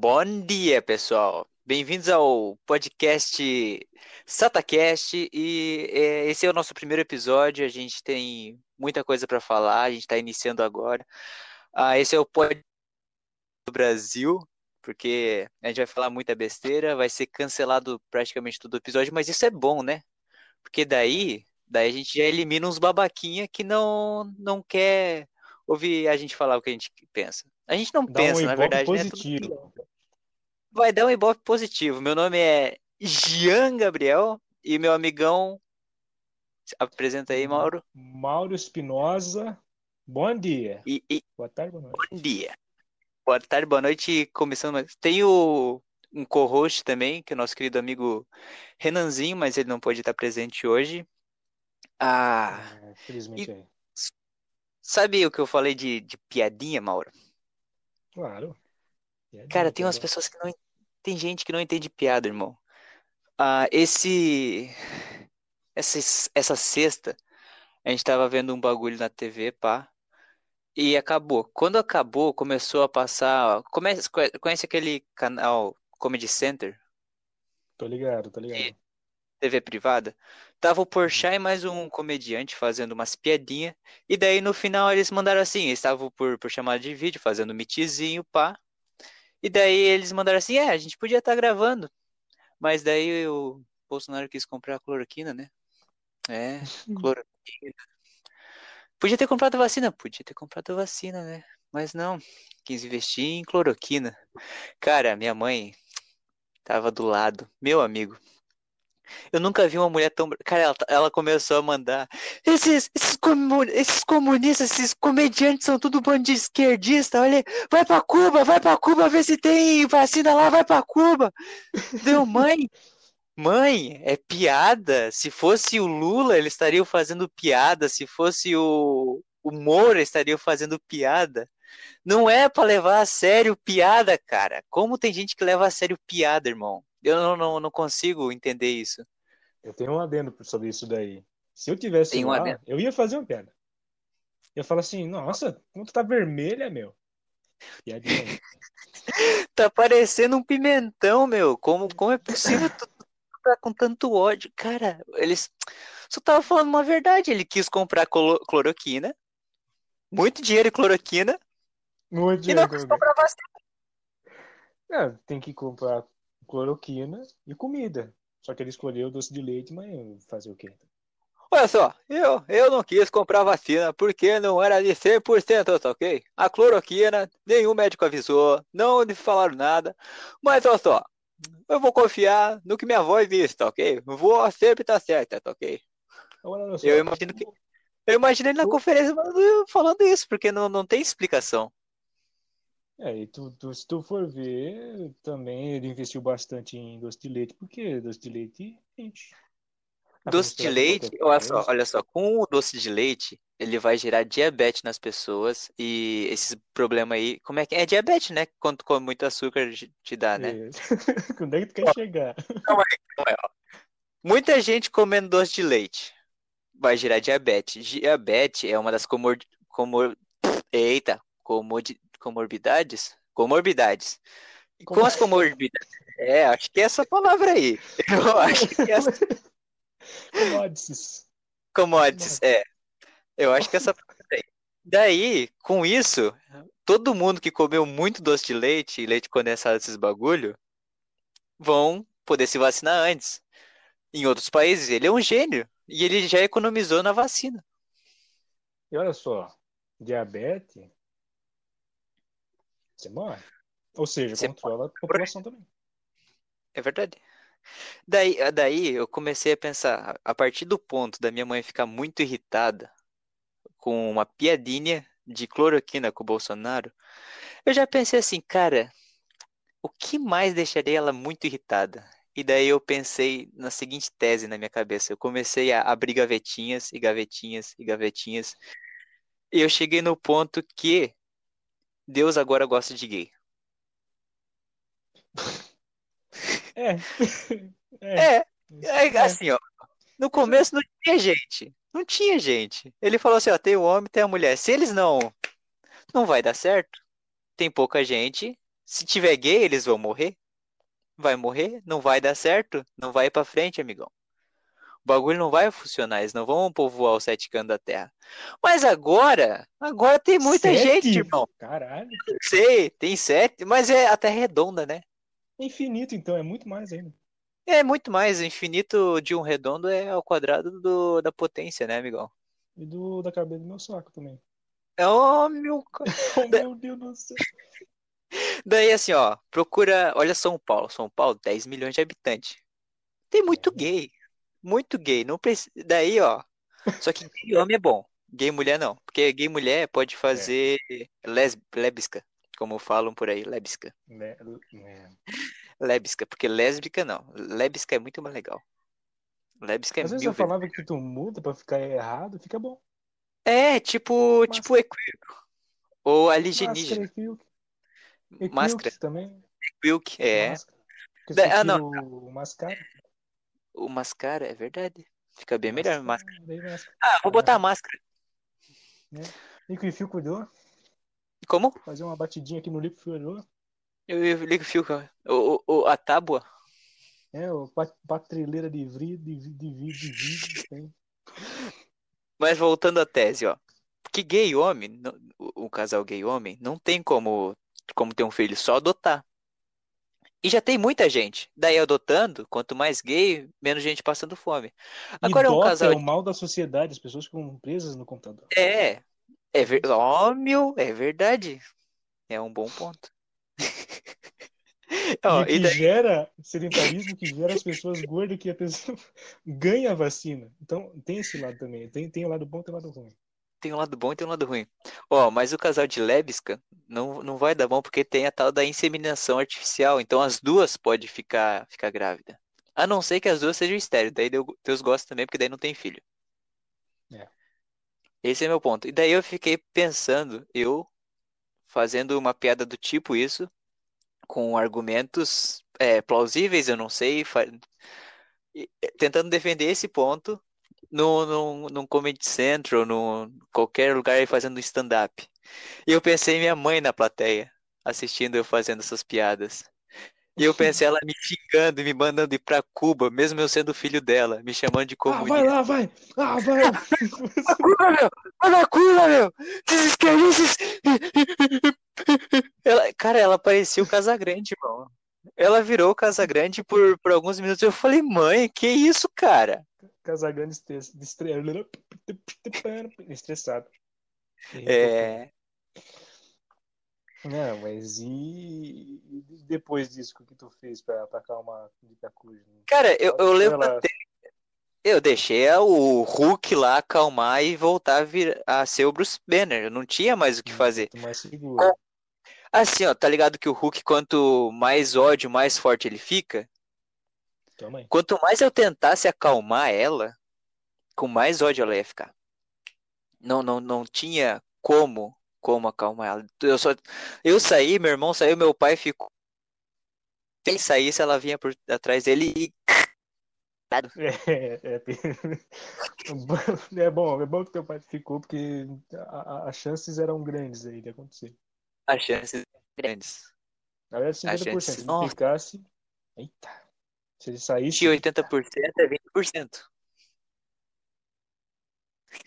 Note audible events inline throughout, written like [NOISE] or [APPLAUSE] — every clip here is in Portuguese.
Bom dia, pessoal. Bem-vindos ao podcast SataCast e é, esse é o nosso primeiro episódio. A gente tem muita coisa para falar, a gente está iniciando agora. Ah, esse é o podcast do Brasil, porque a gente vai falar muita besteira, vai ser cancelado praticamente todo o episódio, mas isso é bom, né? Porque daí, daí a gente já elimina uns babaquinha que não não quer ouvir a gente falar o que a gente pensa. A gente não Dá pensa, um na verdade, né? Vai dar um ibope positivo. Meu nome é Jean Gabriel e meu amigão. Apresenta aí, Mauro. Mauro Espinosa, bom dia. E, e Boa tarde, boa noite. bom dia. Boa tarde, boa noite. Começando mais. Tem o, um co-host também, que é o nosso querido amigo Renanzinho, mas ele não pode estar presente hoje. Ah, É, Felizmente aí. sabe o que eu falei de, de piadinha, Mauro? Claro. É Cara, tem umas pessoas que não. Tem gente que não entende piada, irmão. Ah, esse. Essa, essa sexta, a gente tava vendo um bagulho na TV, pá. E acabou. Quando acabou, começou a passar. Conhece, conhece aquele canal Comedy Center? Tô ligado, tô ligado. TV privada? Tava o. Porchat e mais um comediante fazendo umas piadinhas. E daí no final eles mandaram assim: eles estavam por, por chamada de vídeo, fazendo um mitizinho, pá. E daí eles mandaram assim: é, a gente podia estar gravando. Mas daí o Bolsonaro quis comprar cloroquina, né? É, cloroquina. Podia ter comprado vacina? Podia ter comprado vacina, né? Mas não, quis investir em cloroquina. Cara, minha mãe tava do lado, meu amigo. Eu nunca vi uma mulher tão. Cara, ela, ela começou a mandar. Esses, esses, comu- esses comunistas, esses comediantes são tudo bando de esquerdista. Olha, vai pra Cuba, vai pra Cuba ver se tem vacina lá, vai pra Cuba. Deu, mãe, mãe, é piada. Se fosse o Lula, eles estariam fazendo piada. Se fosse o, o Moura, estariam fazendo piada. Não é pra levar a sério piada, cara. Como tem gente que leva a sério piada, irmão? Eu não, não, não consigo entender isso. Eu tenho um adendo sobre isso daí. Se eu tivesse Tem um lá, adendo? eu ia fazer uma piada. Eu falar assim, nossa, como tu tá vermelha, meu. Piadinha. [LAUGHS] Tá parecendo um pimentão, meu. Como, como é possível tu, tá com tanto ódio? Cara, eles só tava falando uma verdade. Ele quis comprar cloroquina, muito dinheiro em cloroquina, Não e adianta. não quis comprar vacina. É, tem que comprar cloroquina e comida. Só que ele escolheu doce de leite, mas fazer o quê? Olha só, eu, eu não quis comprar vacina porque não era de 100%, tá ok? A cloroquina, nenhum médico avisou, não me falaram nada. Mas olha só, eu vou confiar no que minha voz disse, tá ok? Vou sempre estar certa, tá ok? Agora, só. Eu imagino que- Eu imaginei ele na conferência falando, falando isso, porque não, não tem explicação. É, e tu, tu- se tu for ver, também ele investiu bastante em doce de leite, porque doce de leite enche. Doce de leite, olha só, olha só, com o doce de leite, ele vai gerar diabetes nas pessoas e esses problemas aí, como é que é? É diabetes, né? Quando tu come muito açúcar te dá, né? É. [LAUGHS] Quando é que tu quer chegar? Muita gente comendo doce de leite vai gerar diabetes. Diabetes é uma das comor... comor... Eita, comodi... comorbidades? Comorbidades. E com as comorbidades? É, acho que é essa palavra aí. Eu acho que é essa Commodities. commodities, é. Eu acho que essa palavra aí. Daí, com isso, todo mundo que comeu muito doce de leite e leite condensado, esses bagulho, vão poder se vacinar antes. Em outros países, ele é um gênio. E ele já economizou na vacina. E olha só, diabetes, você morre. Ou seja, Você controla a população também. É verdade. Daí, daí eu comecei a pensar, a partir do ponto da minha mãe ficar muito irritada com uma piadinha de cloroquina com o Bolsonaro, eu já pensei assim, cara, o que mais deixaria ela muito irritada? E daí eu pensei na seguinte tese na minha cabeça. Eu comecei a abrir gavetinhas e gavetinhas e gavetinhas. E eu cheguei no ponto que Deus agora gosta de gay. [LAUGHS] É. É. É, É, assim, ó. No começo não tinha gente. Não tinha gente. Ele falou assim, ó, tem o homem, tem a mulher. Se eles não não vai dar certo, tem pouca gente, Se tiver gay, eles vão morrer? Vai morrer? Não vai dar certo? Não vai pra frente, amigão. O bagulho não vai funcionar, eles não vão povoar os sete cantos da terra. Mas agora, agora tem muita Sete? gente, irmão. Caralho. Sei, tem sete, mas é a terra é redonda, né? Infinito, então, é muito mais ainda. É muito mais, o infinito de um redondo é ao quadrado do, da potência, né, amigão? E do, da cabeça do meu saco também. Oh, meu... Oh, [LAUGHS] meu Deus do céu. Daí assim, ó, procura, olha São Paulo, São Paulo, 10 milhões de habitantes. Tem muito gay, muito gay, não precisa, daí, ó, só que gay homem é bom, gay mulher não, porque gay mulher pode fazer les, lésbica, como falam por aí, lésbica, Né, né. lésbica, porque lésbica não, lésbica é muito mais legal. Lésbica é Às vezes a palavra que tu muda pra ficar errado fica bom. É, tipo, Mas- tipo equívoco. Ou Máscara, alienígena. equívoco. Máscara. Equívoco também. Equívoco, é. Máscara. Ah, não. o mascara. O mascara, é verdade. Fica bem melhor máscara. máscara. Ah, vou botar a máscara. Liquidificador. Como? Fazer uma batidinha aqui no liquidificador. Eu, eu ligo o fio. O, o, a tábua. É, o pat- patrelheira de vidro, de, de, de vidro. tem. Mas voltando à tese, ó. Porque gay homem, o, o casal gay homem, não tem como, como ter um filho, só adotar. E já tem muita gente. Daí adotando, quanto mais gay, menos gente passando fome. Agora é um casal é o mal da sociedade, as pessoas ficam presas no computador. É, é ver... Ó, meu, é verdade. É um bom ponto. [LAUGHS] Ó, e o que daí, gera sedentarismo, que gera as pessoas gordas, que a pessoa [LAUGHS] ganha a vacina. Então, tem esse lado também. Tem, tem o lado bom e tem o lado ruim. Tem um lado bom e tem um lado ruim. Ó, mas o casal de lésbica não, não vai dar bom porque tem a tal da inseminação artificial. Então as duas podem ficar, ficar grávida. A não ser que as duas sejam estéreis. Daí Deu- Deus gosta também, porque daí não tem filho. É. Esse é meu ponto. E daí eu fiquei pensando, eu fazendo uma piada do tipo isso, com argumentos é, plausíveis, eu não sei, tentando defender esse ponto no, no, num Comedy Central, no qualquer lugar fazendo stand-up. E eu pensei em minha mãe na plateia, assistindo eu fazendo essas piadas. E eu pensei ela me xingando e me mandando ir pra Cuba, mesmo eu sendo filho dela, me chamando de Ah, vai comunista. lá, vai! Ah, vai! [LAUGHS] Cuba, meu! Vai na Cuba, meu! Esses! Ela, cara, ela parecia o Casagrande, irmão. Ela virou o Casagrande por, por alguns minutos. Eu falei, mãe, que isso, cara? Casagrande estre- estre- estressado. É, Não, mas e depois disso, o que tu fez pra, pra acalmar de cara, eu, eu levantei, eu deixei o Hulk lá acalmar e voltar a, vir, a ser o Bruce Banner. Eu não tinha mais o que fazer. Muito mais seguro. Assim, ó, tá ligado que o Hulk, quanto mais ódio, mais forte ele fica? Aí. Quanto mais eu tentasse acalmar ela, com mais ódio ela ia ficar. Não, não, não tinha como, como acalmar ela. Eu só, eu saí, meu irmão saiu, meu pai ficou. Ele saísse, ela vinha por atrás dele e [LAUGHS] É, é, é bom, é bom que teu pai ficou, porque as chances eram grandes aí de acontecer. as chances grandes. Na verdade, A 50%. chance- Se ficasse. Eita. Se ele saísse. De 80% é 20%.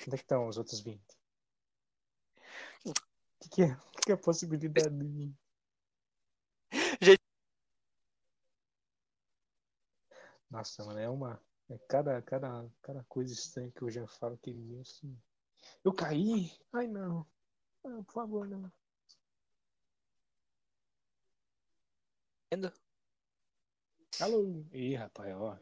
Onde é que estão os outros 20? O que, que, é, o que, é a possibilidade de mim? Já- Nossa, mano, é uma. É cada, cada, cada coisa estranha que eu já falo que meu assim. Eu caí? Ai não. Ah, por favor, não. Vendo? Alô? Ih, rapaz, ó.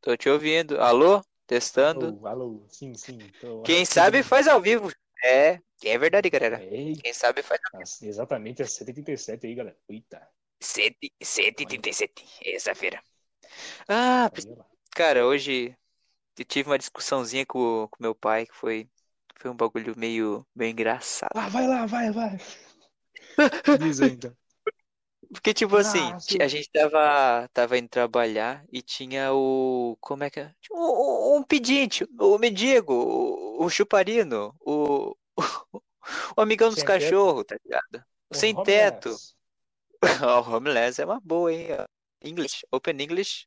Tô te ouvindo. Alô? Testando. Alô, alô. Sim, sim. Tô... Quem sabe faz ao vivo. É, é verdade, galera. É, Quem sabe faz Nossa, exatamente às 7h37 aí, galera. Eita. 7 7h37, essa-feira. Ah, cara, hoje eu tive uma discussãozinha com, com meu pai que foi, foi um bagulho meio, meio engraçado. Ah, vai lá, vai, vai. [LAUGHS] Diz aí, então. Porque, tipo assim, Ah, seu- a gente tava, tava indo trabalhar e tinha o. Como é que é? Tinha Um, um pedinte, o mendigo, o, o chuparino, o, [LAUGHS] o, amigão dos Sem teto. cachorros, tá ligado? O sem teto. [LAUGHS] O Homeless é uma boa, hein? English, Open English.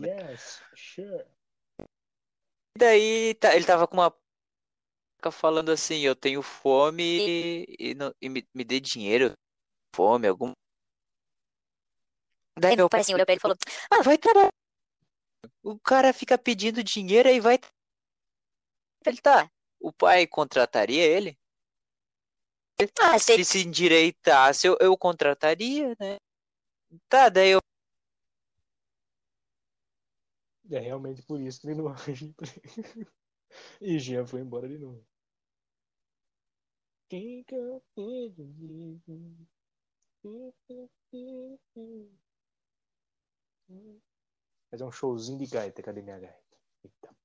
Yes, sure. E daí tá- ele tava com uma placa falando assim, eu tenho fome e, não- e me, me dê dinheiro, fome, algum. Daí Aí meu pai assim olhou pra ele e falou: ah, vai trabalhar. O cara fica pedindo dinheiro aí vai. Ele tá. O pai contrataria ele? Ah, Se ele se endireitasse, eu, eu contrataria, né? Tá, daí eu. É realmente por isso que ele não [LAUGHS] age. E Jean foi embora de novo. Quem que eu tenho? Fazer um showzinho de gaita. Cadê minha gaita? Eita.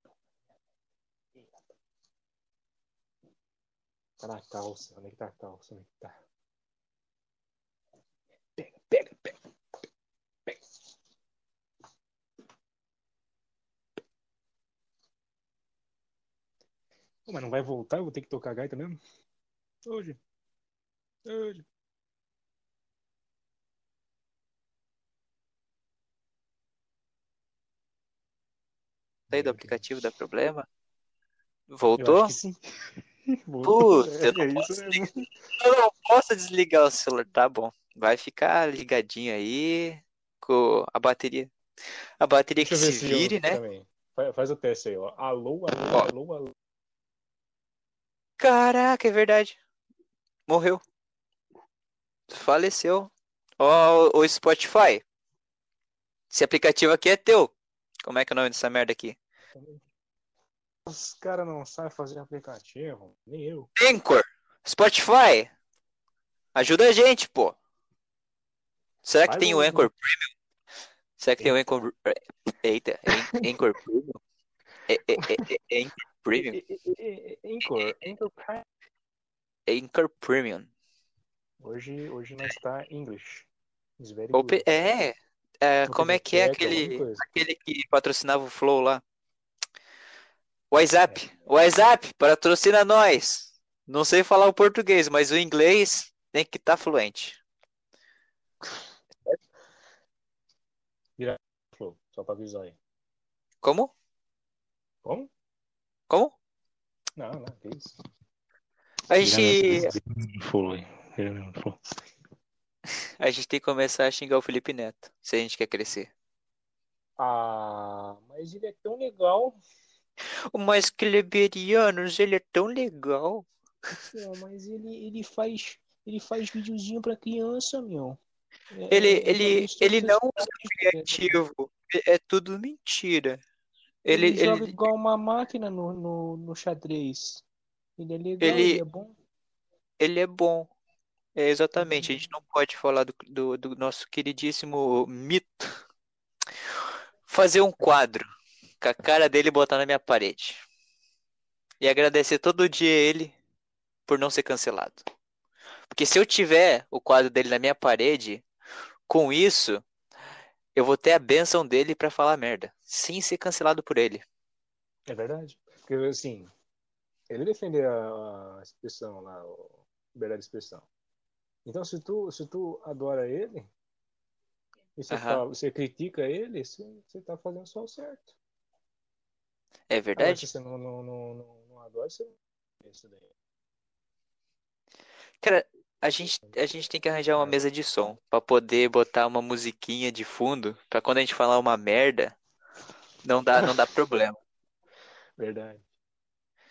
Tá na calça. Onde é que tá a calça? Onde é que tá? Pega, pega, pega. Pega. Mas não vai voltar? Eu vou ter que tocar gaita mesmo? Hoje. Hoje. Saí do aplicativo, dá problema? Eu Voltou? que sim. [LAUGHS] É, eu não é posso. [LAUGHS] Eu não posso desligar o celular. Tá bom. Vai ficar ligadinho aí com a bateria. A bateria Deixa que eu se eu vire, né? também. Faz, faz o teste aí, ó. Alô, alô, Ó. alô, alô. Caraca, é verdade. Morreu. Faleceu. Ó, o Spotify. Esse aplicativo aqui é teu. Como é que é o nome dessa merda aqui? Os caras não sabem fazer aplicativo. Nem eu. Anchor. Spotify. Ajuda a gente, pô. Será que Faz tem o Anchor Premium? Será que tem o Anchor... Eita, An- Anchor Premium? É, é, é, Anchor Premium? Anchor, Anchor Prime. Anchor Premium. Hoje, hoje não está English. It's very. É, é, como é que é aquele, aquele que patrocinava o Flow lá? WhatsApp. WhatsApp, patrocina nós. Não sei falar o português, mas o inglês tem que estar fluente. Flow, Só pra avisar aí. Como? Como? Como? Não, não, que isso. A gente. A gente tem que começar a xingar o Felipe Neto, se a gente quer crescer. Ah, mas ele é tão legal. Mas Kleberianos, ele é tão legal. Mas ele, ele faz ele faz videozinho pra criança, meu. É- Ele, é- ele, ele não usa é- criativo. É é tudo mentira. Ele, Ele joga ele, igual uma máquina no, no, no xadrez. Ele é legal, Ele- ele é bom. ele é bom. É, exatamente. A gente não pode falar do, do, do nosso queridíssimo mito. Fazer um quadro com a cara dele e botar na minha parede. E agradecer todo dia ele por não ser cancelado. Porque se eu tiver o quadro dele na minha parede, com isso, eu vou ter a bênção dele pra falar merda, sem ser cancelado por ele. É verdade. Porque, assim, ele defende a, a expressão lá, a liberdade de expressão. Então, se tu, se tu adora ele, e você, fala- você critica ele, você, você tá fazendo só o certo. É Agora, verdade? se você não, não, não, não, não adora, você não isso daí. Cara, a gente, a gente tem que arranjar uma mesa de som pra poder botar uma musiquinha de fundo, pra quando a gente falar uma merda, não dá, não dá [LAUGHS] problema. Verdade.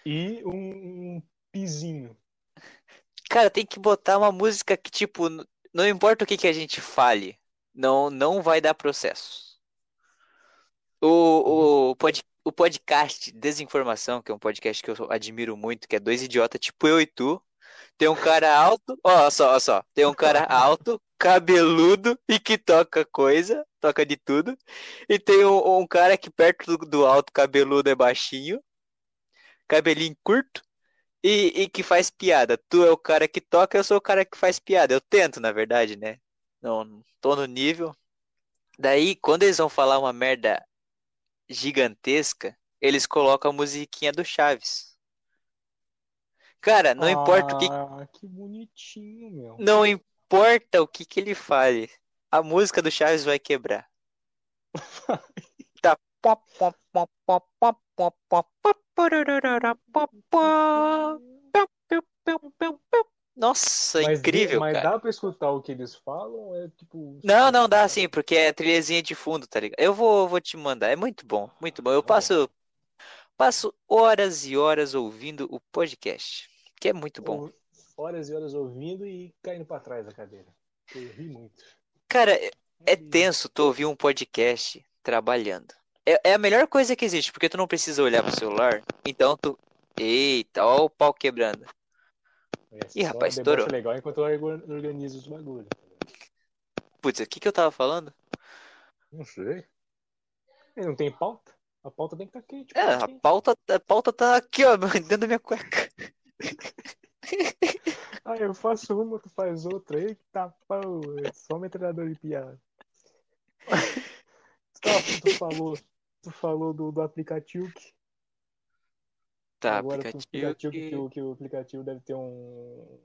E um, um pizinho. Cara, tem que botar uma música que, tipo, não importa o que que a gente fale, não, não vai dar processo. O, o, pod, o podcast Desinformação, que é um podcast que eu admiro muito, que é dois idiotas, tipo eu e tu, tem um cara alto, ó só, ó só, tem um cara alto, cabeludo e que toca coisa, toca de tudo, e tem um, um cara que perto do, do alto cabeludo é baixinho, cabelinho curto, e, e que faz piada. Tu é o cara que toca, eu sou o cara que faz piada. Eu tento, na verdade, né? Não, tô no nível. Daí, quando eles vão falar uma merda gigantesca, eles colocam a musiquinha do Chaves. Cara, não importa o que Ah, que bonitinho, meu. não, im- importa o que que ele fale, a música do Chaves vai quebrar. [LAUGHS] Nossa, Mas, incrível, mas cara. dá pra escutar o que eles falam? É tipo. Não, não dá sim, porque é trilhazinha de fundo, tá ligado? Eu vou, vou te mandar, é muito bom, muito bom. Eu passo, passo horas e horas ouvindo o podcast, que é muito bom. Horas e horas ouvindo e caindo pra trás da cadeira. Eu ri muito. Cara, é tenso tu ouvir um podcast trabalhando. É, é a melhor coisa que existe, porque tu não precisa olhar pro celular, então tu. Eita, ó o pau quebrando. É Ih, rapaz, um estourou. legal enquanto eu orga- organizo os bagulhos. Putz, o que que eu tava falando? Não sei. E não tem pauta? A pauta tem que estar quente. É, a quente. pauta, a pauta tá aqui, ó, [LAUGHS] dentro da minha cueca. [LAUGHS] Ah, eu faço uma, tu faz outra. Eita, pau. É só metralhador de piada. [LAUGHS] Tá, tu falou, tu falou do, do aplicativo. que- Tá, Agora aplicativo, aplicativo que- que, o, que o aplicativo deve ter um.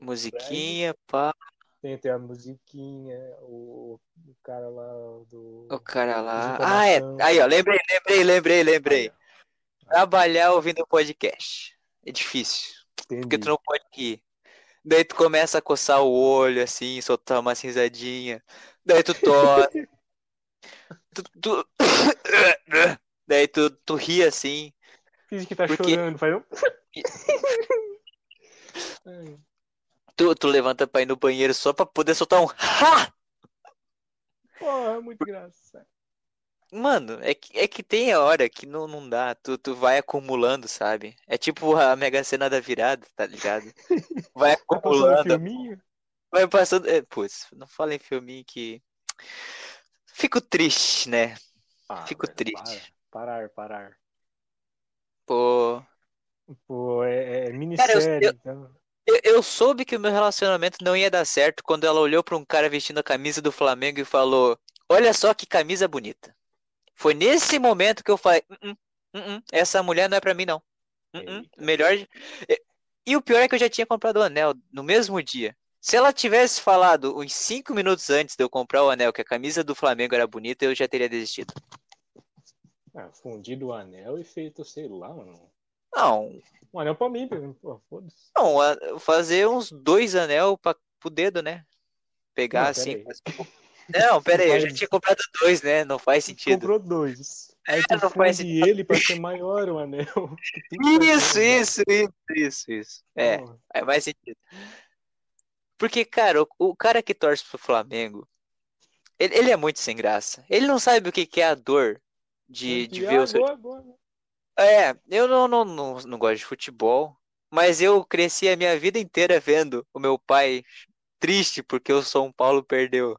musiquinha, pá, Tem, tem a musiquinha, o, o cara lá do. o cara lá. Ah, é. Aí, ó, lembrei, lembrei, lembrei, lembrei. Trabalhar ouvindo podcast. É difícil. Porque Entendi. tu não pode rir. Daí tu começa a coçar o olho, assim, soltar uma risadinha. Daí tu tosse. [LAUGHS] tu, tu... [COUGHS] Daí tu, tu ri assim. Finge que tá Porque- chorando, faz um. [COUGHS] Tu, tu levanta pra ir no banheiro só pra poder soltar um ha! Porra, muito engraçado. Mano, é que, é que tem a hora que não, não dá. Tu, tu vai acumulando, sabe? É tipo a Mega Sena da virada, tá ligado? Vai Tá passando acumulando. filminho? Vai passando. É, putz, não fala em filminho que. Fico triste, né? Ah, Fico velho, triste. Parar, parar, parar. Pô. Pô, é, é minissérie, eu- então. Eu, eu soube que o meu relacionamento não ia dar certo quando ela olhou pra um cara vestindo a camisa do Flamengo e falou: Olha só que camisa bonita. Foi nesse momento que eu falei: "Uh-uh, uh-uh, Essa mulher não é pra mim, não. Melhor. E- E o pior é que eu já tinha comprado o anel no mesmo dia. Se ela tivesse falado uns 5 minutos antes de eu comprar o anel que a camisa do Flamengo era bonita, eu já teria desistido. Ah, fundido o anel e feito, sei lá, mano. Não, Um anel pra mim, pô, foda-se. não, fazer uns dois anel pra, pro dedo, né? Pegar Não, assim. pera Não, pera aí, eu já Faz- tinha comprado dois, né? Não faz sentido. comprou dois. Aí É, tu não faz funde ele pra ser maior o anel. [LAUGHS] Isso, né? isso, isso, isso, isso. É, é mais sentido. Porque, cara, o, o cara que torce pro Flamengo, ele, ele é muito sem graça. Ele não sabe o que, que é a dor de, de ver o seu. agora, agora. É, eu não, não, não, não gosto de futebol, mas eu cresci a minha vida inteira vendo o meu pai triste porque o São Paulo perdeu.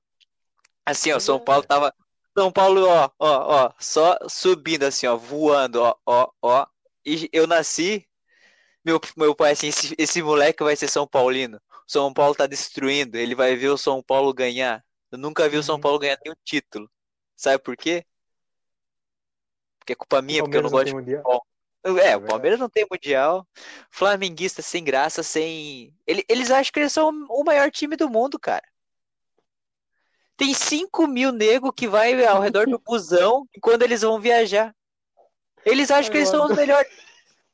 Assim, ó, São Paulo tava. São Paulo, ó, ó, ó, só subindo assim, ó, voando, ó, ó, ó. E eu nasci, meu, meu pai, assim, esse, esse moleque vai ser São Paulino. São Paulo tá destruindo, ele vai ver o São Paulo ganhar. Eu nunca vi o São Uhum. Paulo ganhar nenhum título. Sabe por quê? Porque é culpa minha, porque eu não gosto de mundial. é, É o Palmeiras não tem mundial. Flamenguista sem graça, sem. Ele- Eles acham que eles são o maior time do mundo, cara. Tem 5 mil nego que vai ao redor do busão quando eles vão viajar. Eles acham que eles são os melhores.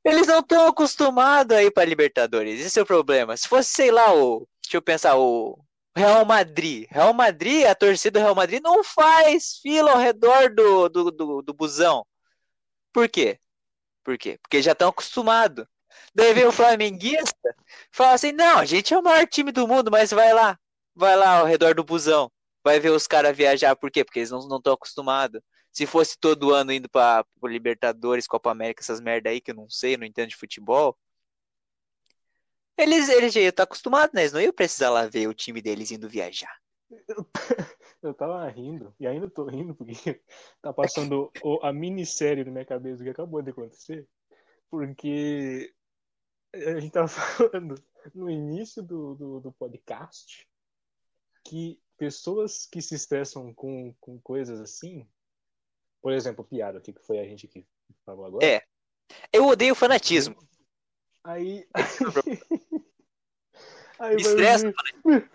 Eles não estão acostumados a ir para Libertadores. Esse é o problema. Se fosse, sei lá, o. Deixa eu pensar, o Real Madrid. Real Madrid, a torcida do Real Madrid não faz fila ao redor do, do, do, do busão. Por quê? Por quê? Porque já estão acostumados. Daí vem o flamenguista, fala assim: não, a gente é o maior time do mundo, mas vai lá, vai lá ao redor do busão, vai ver os caras viajar, por quê? Porque eles não estão acostumados. Se fosse todo ano indo pra, pro Libertadores, Copa América, essas merda aí que eu não sei, não entendo de futebol, eles, eles já iam estar acostumados, né? Eles não iam precisar lá ver o time deles indo viajar. [LAUGHS] Eu tava rindo, e ainda tô rindo, porque [LAUGHS] tá passando o- a minissérie na minha cabeça que acabou de acontecer. Porque a gente tava [LAUGHS] falando no início do, do, do podcast que pessoas que se estressam com, com coisas assim, por exemplo, piada aqui, que foi a gente que falou agora. É. Eu odeio fanatismo. Aí, [LAUGHS] Aí Me estressa. "Ué,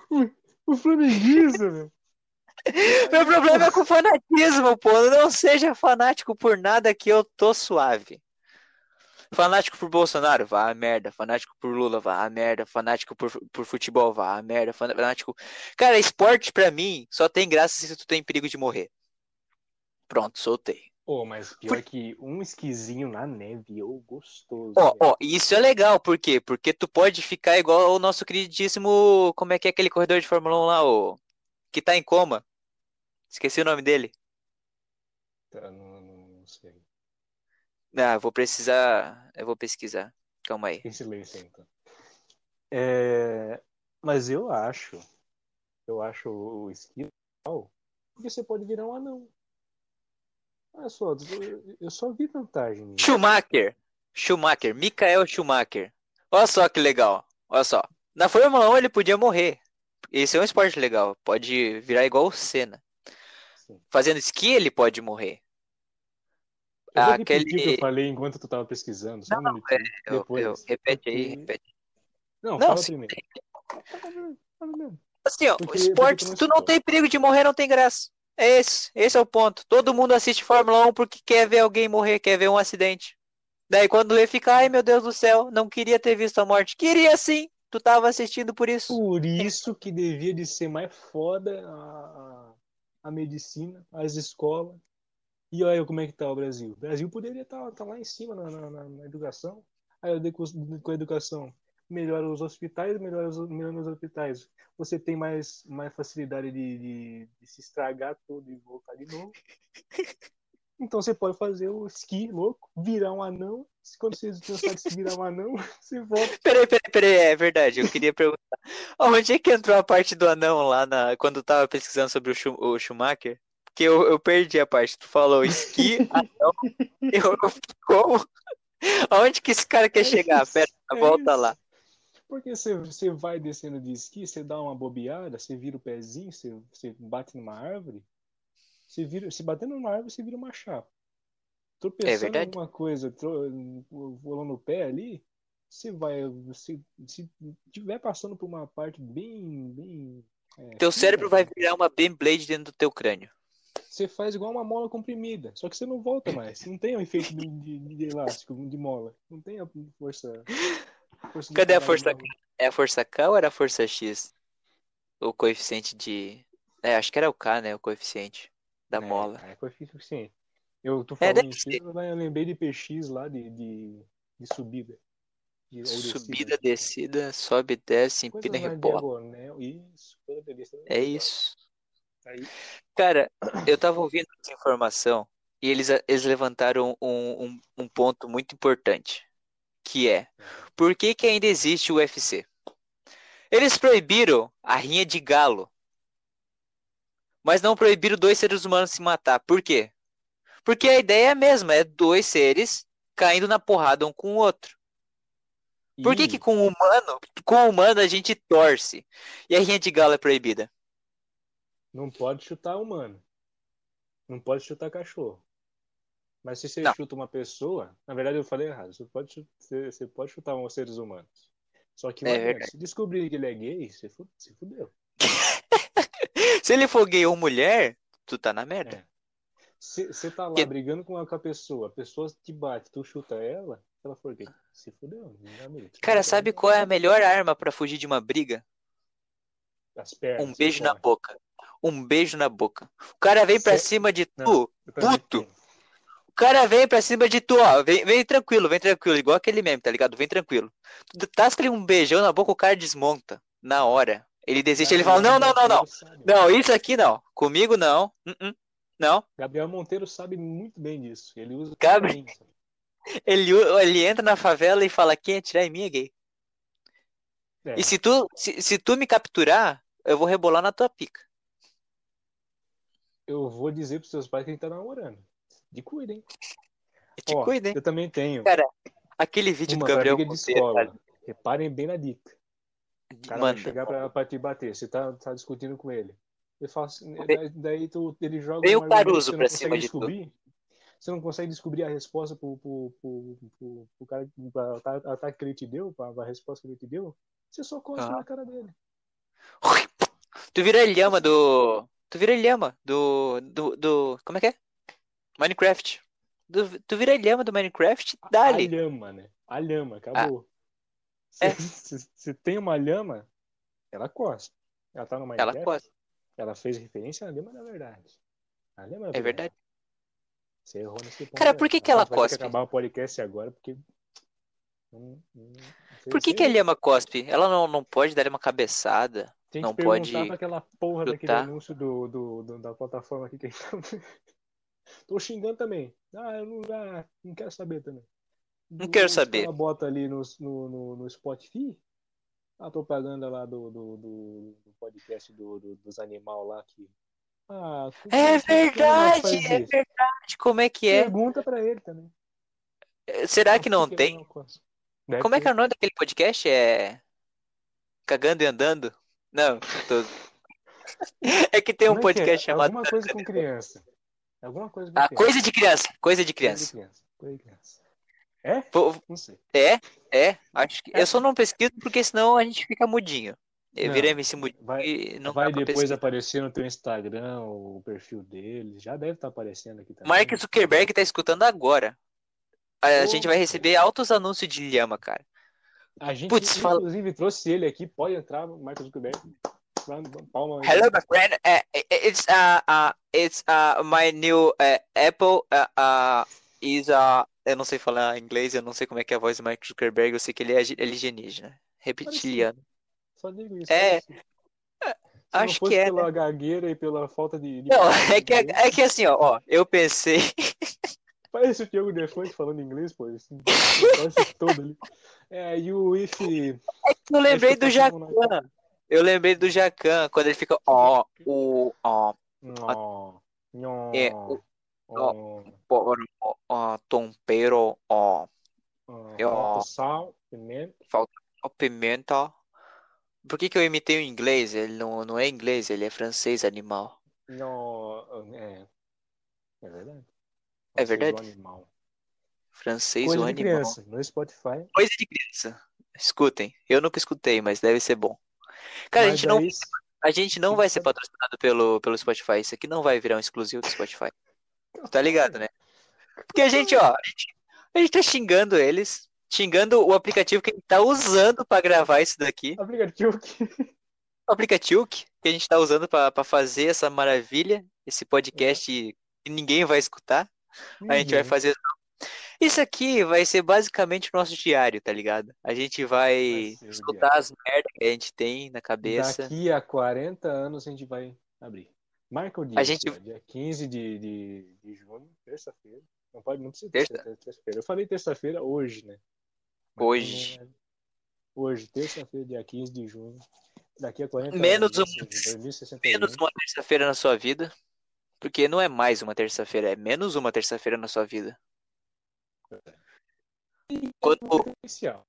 O flamenguista, velho. [LAUGHS] Meu problema é com fanatismo, pô. Não seja fanático por nada que eu tô suave. Fanático por Bolsonaro, vá a merda. Fanático por Lula, vá a merda. Fanático por, por futebol, vá a merda. Fanático. Cara, esporte pra mim só tem graça se tu tem perigo de morrer. Pronto, soltei. Pô, mas pior que um esquisinho na neve, ô gostoso. Ó, velho. ó, isso é legal, por quê? Porque tu pode ficar igual o nosso queridíssimo. Como é que é aquele corredor de Fórmula 1 lá, o. Que tá em coma. Esqueci o nome dele. Tá, não, não, não sei. Ah, vou precisar. Eu vou pesquisar. Calma aí. Em silêncio, então. É, mas eu acho, eu acho o esqui legal, porque você pode virar um anão. Olha só, eu- só vi vantagem. Schumacher. Schumacher. Michael Schumacher. Olha só que legal. Olha só. Na Fórmula 1 ele podia morrer. Esse é um esporte legal. Pode virar igual o Senna. Sim. Fazendo esqui ele pode morrer. Eu vou Aquele- que eu falei enquanto tu tava pesquisando, só um minutinho. Eu- Depois. eu- repete aí, repete. Não, Não, fala sim. primeiro. Assim, ó, Porque- esporte, se não tu não tem perigo de morrer, não tem graça. É esse, esse é o ponto. Todo mundo assiste Fórmula 1 porque quer ver alguém morrer, quer ver um acidente. Daí quando vê, fica, ai meu Deus do céu, não queria ter visto a morte. Queria sim, tu tava assistindo por isso. Por isso que devia de ser mais foda a, a, medicina, as escolas. E olha como é que tá o Brasil. O Brasil poderia estar lá em cima na, na- na- educação. Aí eu dei com a educação. Melhora os hospitais, melhora os, melhora os hospitais. Você tem mais, mais facilidade de, de, de se estragar todo e voltar de novo. [LAUGHS] Então você pode fazer o esqui louco, virar um anão. Quando você cansar de se virar um anão, [LAUGHS] você volta. Peraí, peraí, peraí, é verdade, eu queria perguntar. Onde é que entrou a parte do anão lá na, quando eu tava pesquisando sobre o, Schu- o Schumacher? Porque eu, eu perdi a parte. Tu falou esqui, [LAUGHS] anão, eu, como? Aonde que esse cara quer chegar? Pera, é volta lá. Porque você, você vai descendo de esqui, você dá uma bobeada, você vira o pezinho, você, você bate numa árvore, você vira, se bater numa árvore, você vira uma chapa. Tropeçando em verdade. alguma coisa, rolando o pé ali, você vai, se, se tiver passando por uma parte bem, bem é, Teu cérebro vai virar uma Beyblade dentro do teu crânio. você faz igual uma mola comprimida, só que você não volta mais, não tem o efeito de, de- de elástico, de mola, não tem a força. [LAUGHS] força Cadê a força da- É a força K ou era a força X? O coeficiente de. É, acho que era o K, né? O coeficiente da É, mola. É, coeficiente. Eu tô É, falando em X, eu lembrei de PX lá de, de, de subida. De, ou descida. Subida, descida, sobe, desce, empina e na rebola. Isso. É isso. Aí, Cara, eu tava ouvindo essa informação e eles, eles levantaram um, um, um ponto muito importante, que é, por que que ainda existe o UFC? Eles proibiram a rinha de galo, mas não proibiram dois seres humanos se matar. Por quê? Porque a ideia é a mesma, é dois seres caindo na porrada um com o outro. Por que que com o humano, com o humano a gente torce e a rinha de galo é proibida? não pode chutar humano. Não pode chutar cachorro. Mas se você Não. chuta uma pessoa, na verdade eu falei errado, você pode, você, você pode chutar uns seres humanos. Só que É verdade. se descobrir que ele é gay, você se fudeu. [LAUGHS] Se ele for gay ou mulher, tu tá na merda. É. Você tá lá Que- brigando com a, com a pessoa, a pessoa te bate, tu chuta ela, ela for gay, se fudeu. amigo. Cara, sabe qual é a melhor arma pra fugir de uma briga? As pernas. Um beijo na boca. Um beijo na boca. O cara vem pra Cê- cima de Não. tu. Também puto. Cara vem pra cima de tu, ó. Vem, vem tranquilo, vem tranquilo. Igual aquele meme, tá ligado? Vem tranquilo. Tu tasca-lhe um beijão na boca, o cara desmonta. Na hora. Ele desiste, ele fala: Não, não, não, não. Não, isso aqui não. Comigo não. Uh-uh. Não. Gabriel Monteiro sabe muito bem disso. Ele usa. Gabriel-? Ele, ele entra na favela e fala: Quem atirar em mim é gay. É, E se tu, se, se tu me capturar, eu vou rebolar na tua pica. Eu vou dizer pros seus pais que a gente tá namorando. De cuida, hein? E te Ó, hein? Eu também tenho. Cara, Aquele vídeo Uma do Gabriel Monteiro, cara, Reparem bem na dica. O cara vai manda. chegar pra, pra te bater. Você tá, tá discutindo com ele. Ele fala assim, daí, tu, ele joga Vem um Caruso você não pra consegue cima de tu. descobrir. você não consegue descobrir a resposta pro, pro, pro, pro, pro cara, pro ataque que ele te deu, pra, pra resposta que ele te deu, você só cospe Ah. na cara dele. Tu vira lhama do. Tu vira lhama do. Do. do... Como é que é? Minecraft. Do- Tu vira lhama do Minecraft, A dali. lhama, né? A lhama, acabou. É. Se, se- se tem uma lhama, ela cospe. Ela tá no Ela Minecraft, cospe. ela fez referência à lhama da verdade. A lhama da É verdade. Você errou nesse ponto. Cara, por que que A ela gente vai cospe? acabar o podcast agora, porque... Não- não- Por que que a lhama cospe? Ela não, não pode dar uma cabeçada. Tem não que perguntar pode pra aquela porra daquele chutar? anúncio do, do, do- da plataforma aqui que a gente tá... [LAUGHS] Tô xingando também. Ah, eu não, ah, não quero saber também. Não quero saber. cara bota ali no, no, no, no Spotify a propaganda lá do, do, do, do podcast do, do- dos animal lá que. Ah, É verdade, é isso. verdade. Como é que é? Pergunta pra ele também. Será que não ele tem? Como é que é ter. o nome daquele podcast? É. Cagando e andando? Não, tô... [LAUGHS] É que tem um Como é que é? podcast chamado. Alguma coisa com criança. Alguma coisa com Ah, criança. coisa de criança. Coisa de Coisa de criança. Coisa de criança. É? Pô, Não sei. É, é. Acho que. Eu só não pesquiso porque senão a gente fica mudinho. Eu Não, virei MC mudinho vai- e não Vai depois pesquisar. aparecer no teu Instagram o perfil dele. Já deve estar aparecendo aqui também. Mark Zuckerberg tá escutando agora. A Ô, gente vai receber altos anúncios de lhama, cara. A gente, fala- inclusive, trouxe ele aqui. Pode entrar, Marcos Zuckerberg. Palma. Hello, my friend. Uh, it's uh, uh, it's uh, my new uh, Apple uh, uh, is uh, eu não sei falar inglês, eu não sei como é que é a voz do Mark Zuckerberg, eu sei que ele é alienígena, reptiliano. Só digo isso. É, Se acho que é, pela né? gagueira e pela falta de. de Não, é que, inglês. é que assim, ó, ó, eu pensei, [LAUGHS] Parece o Diogo Defante falando inglês, pô. Assim, [LAUGHS] parece todo ali. É, you if. eu lembrei Acho que do eu tô falando Jacan. Eu lembrei do Jacan, quando ele fica ó, o, ó, É, o- ó, ó, tompero, ó, falta sal, pimenta. ó, pimenta. Por que que eu imitei o inglês? Ele não, não é inglês, ele é francês, animal. Nó, é, é verdade. É verdade? animal. Francês, Coisa o de animal. criança, no Spotify. Coisa de criança. Escutem. Eu nunca escutei, mas deve ser bom. Cara, a gente não, daí- a gente não vai ser patrocinado pelo, pelo Spotify. Isso aqui não vai virar um exclusivo do Spotify. Tá ligado, né? Porque a gente, ó, a gente, a gente tá xingando eles, xingando o aplicativo que a gente tá usando pra gravar isso daqui. Aplicativo que. O aplicativo que a gente tá usando pra pra fazer essa maravilha, esse podcast que ninguém vai escutar. A gente vai fazer. Isso aqui vai ser basicamente o nosso diário, tá ligado? A gente vai Vai escutar as merdas que a gente tem na cabeça. Daqui a 40 anos a gente vai abrir. Marca o dia. A gente- Dia 15 de, de, de junho, terça-feira. Não pode, não precisa Terça? ser terça-feira. Eu falei terça-feira hoje, né? Mas Hoje. não é- Hoje, terça-feira, dia 15 de junho. Daqui a 40 Menos anos. um- ou seja, 2061. Menos uma terça-feira na sua vida. Porque não é mais uma terça-feira, é menos uma terça-feira na sua vida. Quando, Oficial.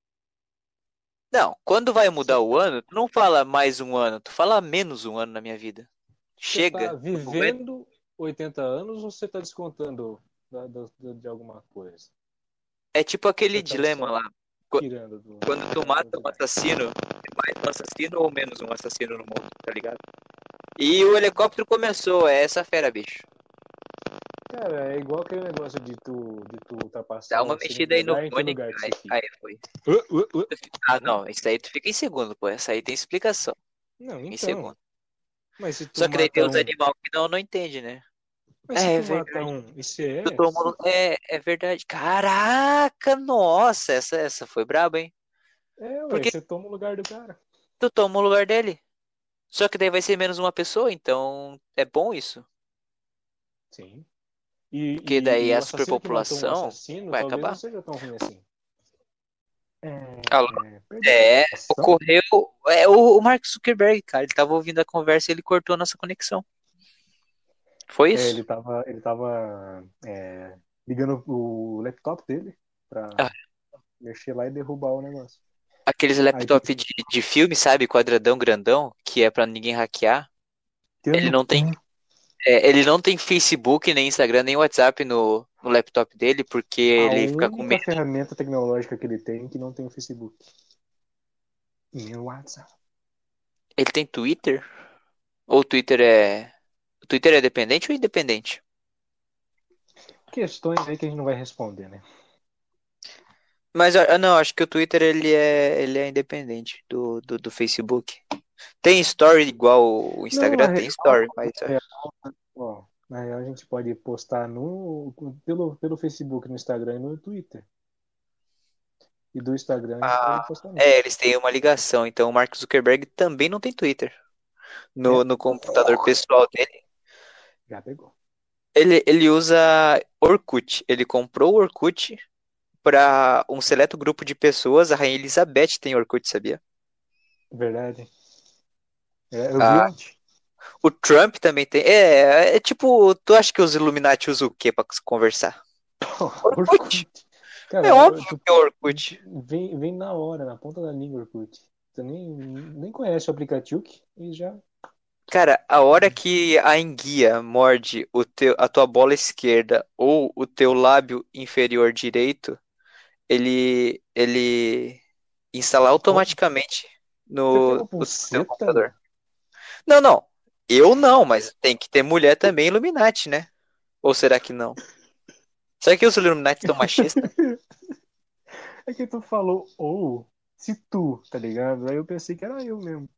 não, quando vai mudar o ano, tu não fala mais um ano, tu fala menos um ano na minha vida. Você Chega. tá vivendo 80 anos ou você tá descontando de alguma coisa? É tipo aquele Você tá dilema lá. Qu- Tirando do. Quando tu mata um assassino, é mais um assassino ou menos um assassino no mundo, tá ligado? E o helicóptero começou, é essa fera, bicho. Cara, é igual aquele negócio de tu, de tu ultrapassar Dá uma mexida aí no em fone. Aí, aí foi. Uh, uh, uh. Ah, não, isso aí tu fica em segundo, pô. Essa aí tem explicação. Não, Em então. segundo. Mas se tu Só que daí tem os um, animais que não, não entende, né? mas se É tu mata verdade. um você é, É, é verdade. Caraca, nossa, essa, essa foi braba, hein? é, ué, Porque- você toma o lugar do cara. Tu toma o lugar dele. Só que daí vai ser menos uma pessoa, então é bom isso. Sim. E, Porque daí e a um superpopulação assassino, vai acabar. não seja tão ruim assim. É, é, É, ocorreu. É o, o Mark Zuckerberg, cara. Ele tava ouvindo a conversa e ele cortou a nossa conexão. Foi É, isso? ele tava, ele tava é, ligando o laptop dele pra Ah. mexer lá e derrubar o negócio. Aqueles laptop de, de filme, sabe? Quadradão grandão, que é pra ninguém hackear. Ele um- não tem. É, ele não tem Facebook, nem Instagram, nem WhatsApp no, no laptop dele, porque ele a fica com medo. ferramenta tecnológica que ele tem que não tem o Facebook. Meu WhatsApp. Ele tem Twitter? Ou o Twitter é. O Twitter é dependente ou independente? Questões aí que a gente não vai responder, né? Mas ah, não, acho que o Twitter ele é, ele é independente do, do, do Facebook. Tem story igual o Instagram, Não, tem é- story, mas é- Ó, na real a gente pode postar no, pelo, pelo Facebook, no Instagram e no Twitter. E do Instagram Ah, pode postar no. é, eles têm uma ligação. Então o Mark Zuckerberg também não tem Twitter no, É. no computador pessoal dele. Já pegou. Ele, ele usa Orkut. Ele comprou o Orkut para um seleto grupo de pessoas. A Rainha Elizabeth tem Orkut, sabia? Verdade. É, eu vi Ah. ontem. O Trump também tem. É, é tipo, tu acha que os Illuminati usam o quê para conversar? [LAUGHS] Orkut. Cara, É óbvio tu- que é Orkut. Vem, vem na hora, na ponta da língua, Orkut. Tu nem, nem conhece o aplicativo e já. Cara, a hora que a enguia morde o teu, a tua bola esquerda ou o teu lábio inferior direito, ele, ele instala automaticamente no, no pulseta? computador. Não, não. Eu não, mas tem que ter mulher também Illuminati, né? Ou será que não? Será que os Illuminati estão machistas? [LAUGHS] É que tu falou ou se tu, tá ligado? Aí eu pensei que era eu mesmo.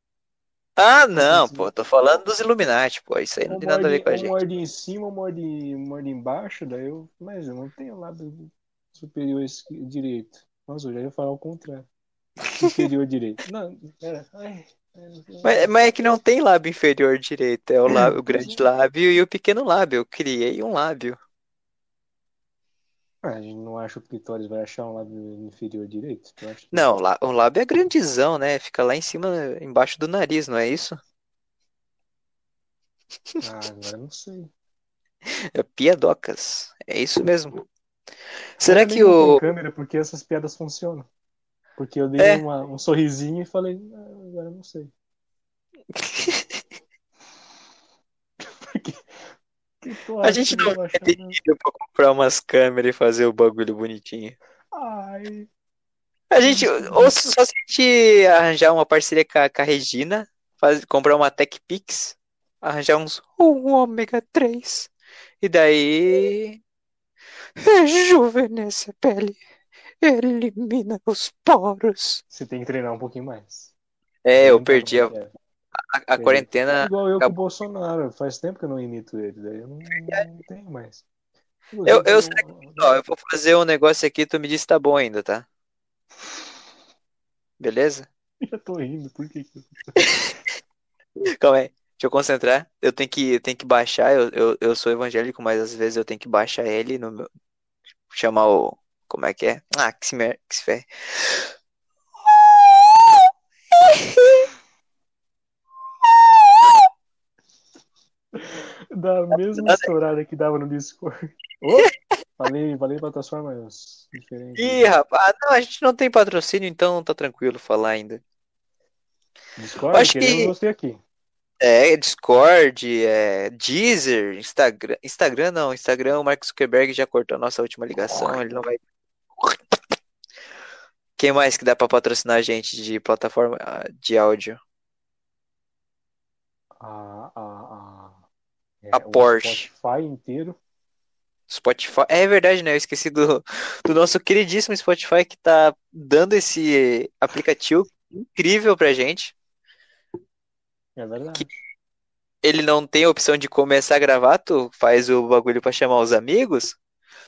Ah, não, pô, tô falando dos Illuminati, pô. Isso aí não tem nada a ver com a um gente. morde em cima, um morde, morde embaixo, daí eu. Mas eu não tenho lado superior direito. Nossa, eu já ia falar o contrário. Inferior direito. Não, pera. Ai. Mas, mas é que não tem lábio inferior direito, é o, lábio, o grande é. lábio e o pequeno lábio. Eu criei um lábio. Ah, a gente não acha que o clitóris vai achar um lado inferior direito? Que- Não, lá- o lábio é grandizão, né? Fica lá em cima, embaixo do nariz, não é isso? Ah, agora eu não sei. É piadocas. É isso mesmo. Será que o. câmera porque essas piadas funcionam. Porque eu dei É. uma- um sorrisinho e falei, ah, agora eu não sei. [LAUGHS] Que tu A gente não vai ter dinheiro pra comprar umas câmeras e fazer o bagulho bonitinho. Ai, A gente, ou só se a gente arranjar uma parceria com a, com a Regina, faz, comprar uma Tech Pix, arranjar uns um ômega 3, e daí rejuvenesce a pele, elimina os poros. você tem que treinar um pouquinho mais. É, eu perdi a, que é? a, a quarentena. Igual eu com o acabou. Bolsonaro. Faz tempo que eu não imito ele, daí eu não, não tenho mais. Eu, eu, que- ó, eu vou fazer um negócio aqui, tu me diz se tá bom ainda, tá? Beleza? [LAUGHS] já tô rindo, por que que [LAUGHS] Calma aí, deixa eu concentrar. Eu tenho que, eu tenho que baixar, eu, eu, eu sou evangélico, mas às vezes eu tenho que baixar ele no meu. Chamar o. Como é que é? Ah, que se, mer... que se ferre. Da mesma estourada que dava no Discord. [LAUGHS] Falei, falei plataformas diferentes. Ih, rapaz, não, a gente não tem patrocínio, então tá tranquilo falar ainda. Discord, acho que- você aqui. É, Discord, é, Deezer, Instagram. Instagram não, Instagram o Mark Zuckerberg já cortou a nossa última ligação, ele não vai. [LAUGHS] Quem mais que dá pra patrocinar a gente de plataforma ah, de áudio? A, a, a, é, A o Porsche. Spotify inteiro. Spotify. É verdade, né? Eu esqueci do, do nosso queridíssimo Spotify que tá dando esse aplicativo incrível pra gente. É verdade. Ele não tem a opção de começar a gravar, tu faz o bagulho pra chamar os amigos.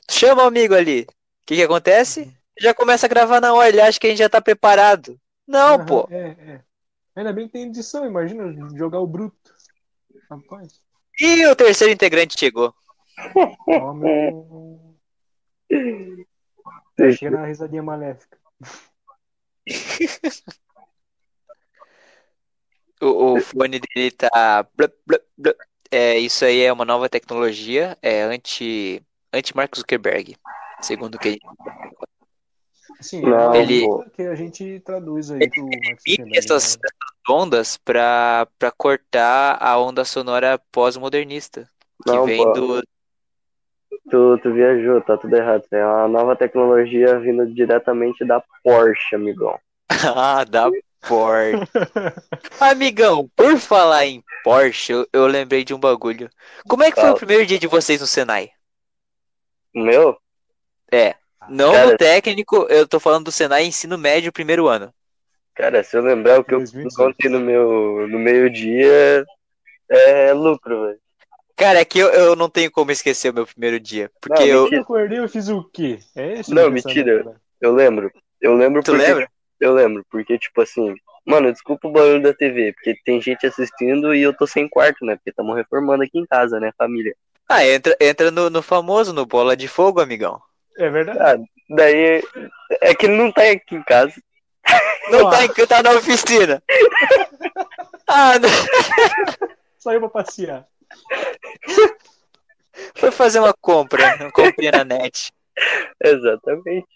Tu chama o amigo ali. O que que acontece? Já começa a gravar na hora, ele acha que a gente já tá preparado. Não, Aham, pô. É, é. Ainda bem que tem edição, imagina jogar o bruto. Rapaz, E o terceiro integrante chegou. meu. Achei na risadinha maléfica. O, o fone dele tá. blá, blá, blá. É, isso aí é uma nova tecnologia, é anti, anti Mark Zuckerberg, segundo o que Assim, Não, é Ele- que a gente traduz aí emite Zuckerberg, essas, né? essas ondas para cortar a onda sonora pós-modernista. Que Não, vem pô. do. Tu, tu viajou, tá tudo errado. É uma nova tecnologia vindo diretamente da Porsche, amigão. [LAUGHS] ah, da Porsche. Amigão, por falar em Porsche, eu, eu lembrei de um bagulho. Como é que foi o primeiro dia de vocês no Senai? O meu? É. Não Cara- no técnico, eu tô falando do Senai ensino médio, primeiro ano. Cara, se eu lembrar o que eu 2018. contei no meu no meio-dia, é lucro, velho. Cara, é que eu, eu não tenho como esquecer o meu primeiro dia. Porque Não, eu. Eu acordei, eu fiz o quê? É esse o Não, mentira. né? Eu lembro. Eu lembro Tu porque. lembra? Eu lembro, porque, tipo assim. Mano, desculpa o barulho da TV, porque tem gente assistindo e eu tô sem quarto, né? Porque estamos reformando aqui em casa, né, família? Ah, entra, entra no, no famoso, no Bola de Fogo, amigão. É verdade. Ah, daí. É que ele não tá aqui em casa. Não Ah. tá, em- tá na oficina. [LAUGHS] Ah, não. Saiu pra passear. Foi fazer uma compra. Uma comprinha na net. Exatamente.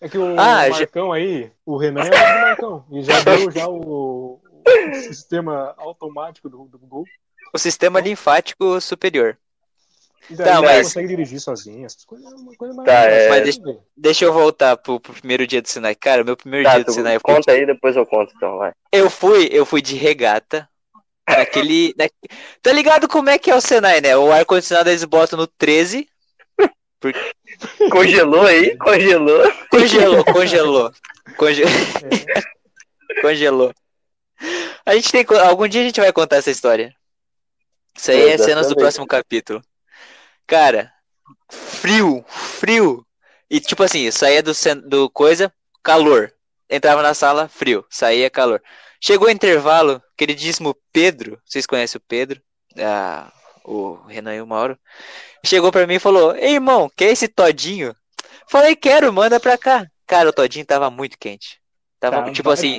É que o Ah, já- Marcão aí, o Renan é o do Marcão. E já deu [LAUGHS] já o, o sistema automático do, do Gol. O sistema linfático superior. E daí Tá, mas- consegue dirigir sozinho. Essas coisas é uma coisa mais. Tá, é- Mas Deixa eu voltar pro, pro primeiro dia do Sinai. Cara, meu primeiro Tá, dia do Sinai foi conta aí, depois eu conto, então, vai. Eu fui, eu fui de regata. Naquele. [LAUGHS] na- Tá ligado como é que é o Senai, né? O ar-condicionado eles botam no 13. Congelou aí? Congelou? Congelou, congelou. [LAUGHS] Conge... É, [LAUGHS] Congelou. A gente tem. Algum dia a gente vai contar essa história. Isso aí é cenas do próximo capítulo. Cara, frio, frio. E tipo assim, saía do, do coisa, calor. Entrava na sala, frio. Saía, calor. Chegou o intervalo, queridíssimo Pedro. Vocês conhecem o Pedro? Ah, o Renan e o Mauro. Chegou pra mim e falou: Ei, irmão, quer esse todinho? Falei, quero, manda pra cá. Cara, o todinho tava muito quente. Tava, tá tipo assim,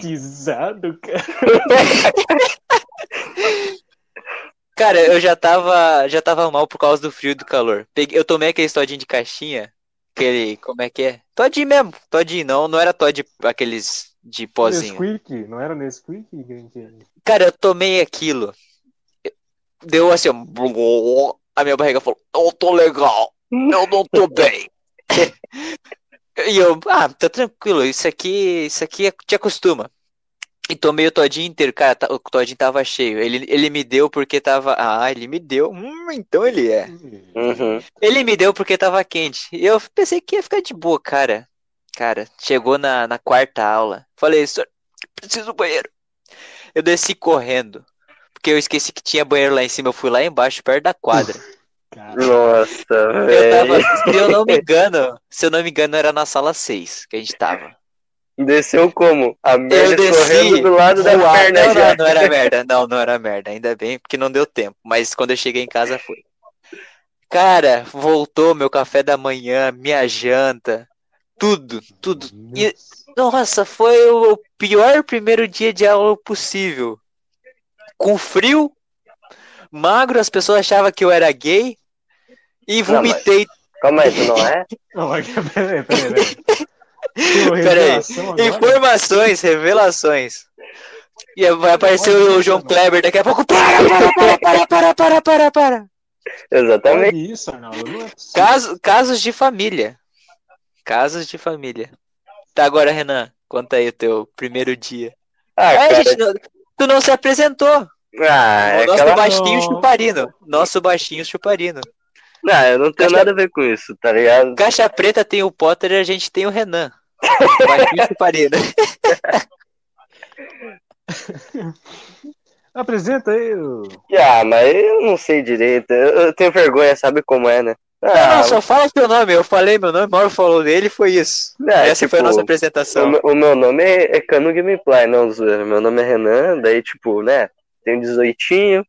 cara. [LAUGHS] Cara, eu já tava, já tava mal por causa do frio e do calor. Peguei, eu tomei aquele todinho de caixinha, aquele, como é que é? Todinho mesmo, todinho, não, não era Todd aqueles de pozinho. Nesquik, não era Nesquik? Cara, eu tomei aquilo. Deu assim, ó, a minha barriga falou, eu tô legal, eu não tô bem. [LAUGHS] E eu, ah, tá tranquilo, isso aqui, isso aqui te acostuma. E tomei o todinho inteiro, cara, tá- o todinho tava cheio. Ele, ele me deu porque tava, ah, ele me deu, hum, então ele é. Uhum. Ele me deu porque tava quente. E eu pensei que ia ficar de boa, cara. Cara, chegou na, na quarta aula. Falei, senhor, preciso do banheiro. Eu desci correndo. Porque eu esqueci que tinha banheiro lá em cima. Eu fui lá embaixo, perto da quadra. [LAUGHS] Cara, Nossa, velho. se eu não me engano, se eu não me engano, era na sala 6 que a gente tava. Desceu como? A Eu merda desci. correndo do lado da perna não, já. não, não era merda. Não, não era merda. Ainda bem, porque não deu tempo. Mas quando eu cheguei em casa foi. Cara, voltou meu café da manhã, minha janta, tudo, tudo. E- Nossa, foi o pior primeiro dia de aula possível. Com frio, magro, as pessoas achavam que eu era gay e mas- vomitei. Calma aí, tu não é? Não, mas peraí, peraí, peraí. Peraí. Informações, revelações. E vai aparecer o João Kleber daqui a pouco. Para, para, para, para, para, para, para. Exatamente. Olha isso, Arnaldo. É. Caso, casos de família. Casos de família. Tá, agora, Renan, conta aí o teu primeiro dia. Ah, É, cara. gente, não- tu não se apresentou. Ah, é o nosso aquela... baixinho chuparino. Nosso baixinho chuparino. Não, eu não tenho Caixa- nada a ver com isso, tá ligado? Caixa Preta tem o Potter e a gente tem o Renan. Baixinho chuparino. [LAUGHS] Apresenta aí. o- Ah, mas eu não sei direito. Eu tenho vergonha, sabe como é, né? Não, Ah, não, só fala teu nome. Eu falei meu nome, Mauro falou dele, foi isso. não, Essa foi a tipo, nossa O, apresentação. meu- o meu nome é, é Cano Gameplay, não. Meu nome é Renan, daí, tipo, né? Tenho 18,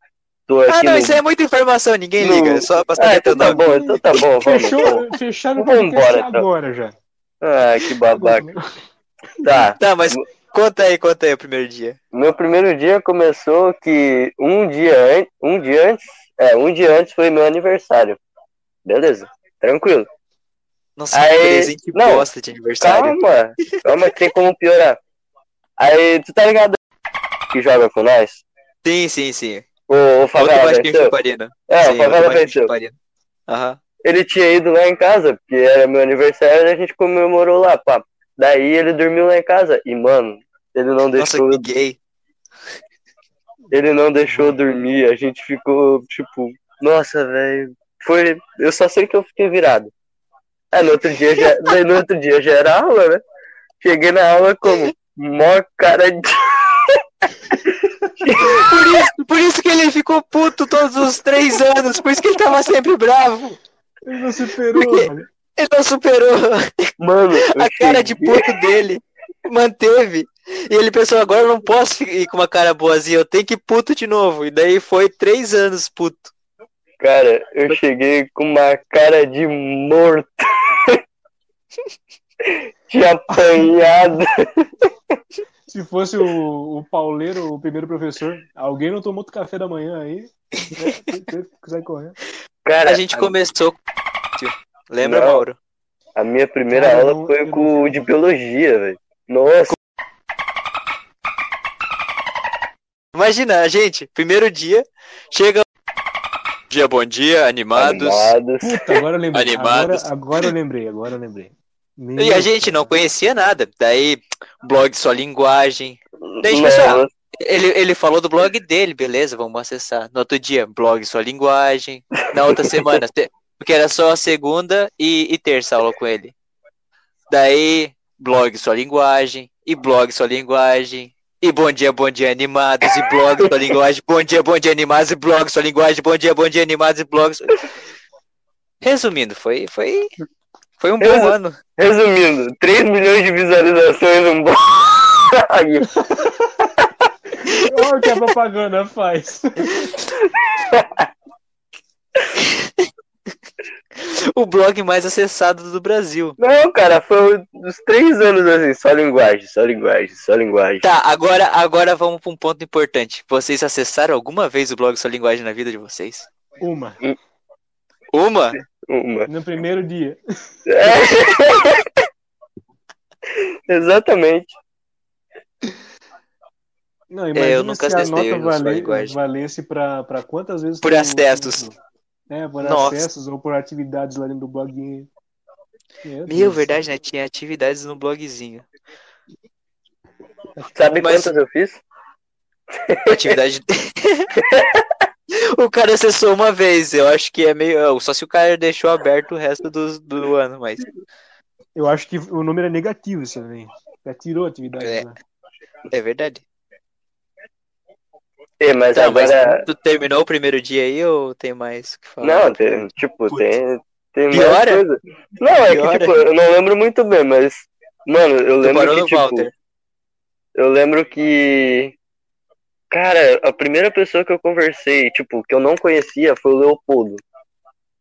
tô aqui Ah, não, no... isso é muita informação, ninguém no- liga. Só pra Ah, saber então teu tá bom, então tá bom, vamos. Fechou, fecharam o podcast embora, então. agora já. Ah, que babaca. Tá, Tá, mas conta aí, conta aí o primeiro dia. meu primeiro dia começou que um dia antes, um dia antes, é, um dia antes foi meu aniversário. Beleza, tranquilo. Nossa, Aí- que presente não, bosta de aniversário. Calma, calma que tem como piorar. Aí, tu tá ligado que joga com nós? Sim, sim, sim. O O, Outro Favela venceu? É, Sim, o Favela venceu. Aham. Ele tinha ido lá em casa, porque era meu aniversário e a gente comemorou lá, pá. Daí ele dormiu lá em casa. E, mano, ele não Nossa, deixou, que gay. ele não deixou dormir. A gente ficou, tipo, nossa, velho. Foi. Eu só sei que eu fiquei virado. Aí no outro dia já, [LAUGHS] no outro dia já era aula, né? Cheguei na aula como? Mó cara de. [LAUGHS] Por isso, por isso que ele ficou puto todos os três anos. Por isso que ele tava sempre bravo. Ele não superou, Porque- mano. Ele não superou. Mano, A cara de puto dele manteve. E ele pensou, agora eu não posso ir com uma cara boazinha, eu tenho que ir puto de novo. E daí foi três anos puto. Cara, eu cheguei com uma cara de morto. [LAUGHS] Tinha apanhado. [LAUGHS] Se fosse o, o pauleiro, o primeiro professor, alguém não tomou outro café da manhã aí, né? Sair correndo. Cara, A gente começou. Lembra, Não. Mauro? a minha primeira Cara, aula não- foi com não- o de biologia, velho. Nossa, Imagina, a gente, primeiro dia, chega. Bom dia, bom dia, animados. animados. Puta, agora eu lembrei. Agora, Animados. agora eu lembrei, agora eu lembrei. Meu E a gente não conhecia nada. Daí, blog sua linguagem. Daí, tipo, Não, assim, Ele, ele falou do blog dele, beleza, vamos acessar. No outro dia, blog sua linguagem. Na outra semana, porque era só a segunda e, e terça aula com ele. Daí, blog sua linguagem, e blog sua linguagem, e bom dia, bom dia animados, e blog sua linguagem, bom dia, bom dia animados, e blog sua linguagem, bom dia, bom dia animados, e blog sua... Resumindo, foi, foi, foi um bom Resu- ano. Resumindo, 3 milhões de visualizações no blog. [LAUGHS] Olha o que a propaganda faz. O blog mais acessado do Brasil. Não, cara, foi uns três anos assim, só linguagem, só linguagem, só linguagem. Tá, agora, agora vamos para um ponto importante. Vocês acessaram alguma vez o blog Sua Linguagem na vida de vocês? Uma. Uma? Uma. No primeiro dia. É. [LAUGHS] Exatamente. Não, É, imagina eu nunca se a nota vale- valesse pra, pra quantas vezes Por acessos. É, por Nossa. acessos ou por atividades lá dentro do bloguinho. Meu, Meu Deus. verdade, né? Tinha atividades no blogzinho. Sabe Mas- quantas eu fiz? Atividade. [LAUGHS] [LAUGHS] [LAUGHS] o cara acessou uma vez. Eu acho que é meio. Só se o cara deixou aberto o resto do, do ano, mas. Eu acho que o número é negativo isso também. Já tirou a atividade. É. né? É verdade. É, mas Tá, mas agora. tu terminou o primeiro dia aí ou tem mais o que falar? Não, tem, tipo, Putz. tem, tem mais Piora? coisa. Não, é Piora? que, tipo, eu não lembro muito bem, mas. Mano, eu Tu lembro parou que, no tipo. Walter. Eu lembro que. Cara, a primeira pessoa que eu conversei, tipo, que eu não conhecia foi o Leopoldo.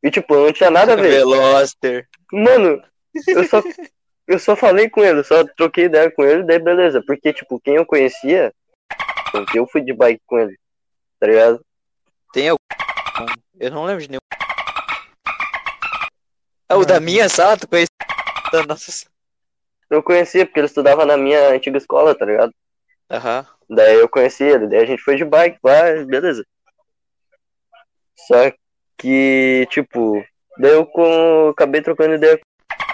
E, tipo, eu não tinha nada a ver. Veloster. Mano, eu só, eu só falei com ele, só troquei ideia com ele, daí beleza. Porque, tipo, quem eu conhecia, porque eu fui de bike com ele, tá ligado? Tem algum? Eu não lembro de nenhum. Ah, o da minha sala, tu conhece? Nossa. Eu conhecia porque ele estudava na minha antiga escola, tá ligado? Aham. Daí eu conheci ele, daí a gente foi de bike lá, beleza. Só que, tipo, daí eu com... acabei trocando ideia.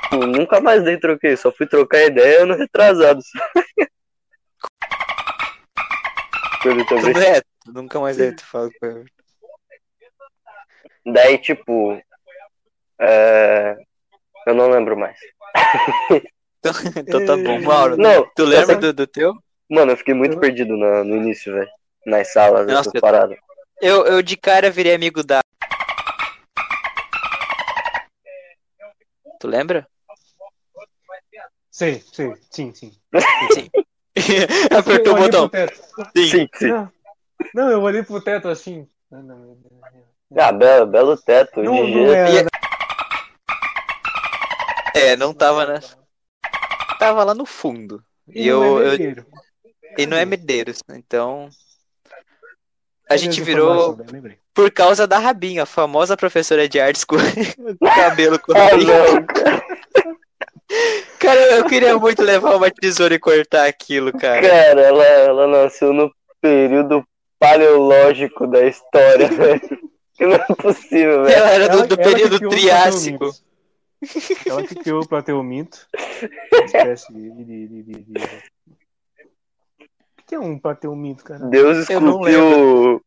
com- Nunca mais daí troquei, só fui trocar ideia no retrasado. Com ele também. Tu é, tu nunca mais deve ter falado com ele. Daí, tipo. é, Eu não lembro mais. [LAUGHS] Então, então tá bom, Mauro. Não, Tu lembra sei- do, do teu? Mano, eu fiquei muito perdido no, no início, velho. Nas salas, Nossa, eu- paradas. Eu, eu de cara virei amigo da. Tu lembra? Sei, sei, sim, sim. [LAUGHS] Apertou o botão. Sim. Sim, sim. Não, não, eu olhei pro teto assim. Não, não, não, não. Ah, belo, belo teto. Não, de não era. É, não tava na. Tava lá no fundo. E não eu, é eu-. E não é Medeiros, então. A gente virou né? por causa da Rabinha, a famosa professora de artes com [LAUGHS] o cabelo corrido. não, [LAUGHS] cara. Eu queria muito levar uma tesoura e cortar aquilo, cara. Cara, ela, ela nasceu no período paleológico da história, [LAUGHS] velho. Não é possível, velho. Ela era do, Ela- do ela período criou o Triássico. Ela que criou o Plateuminto. Uma espécie de. de, de, de, de- O que é um Plateuminto, cara? Deus Eu não esculpiu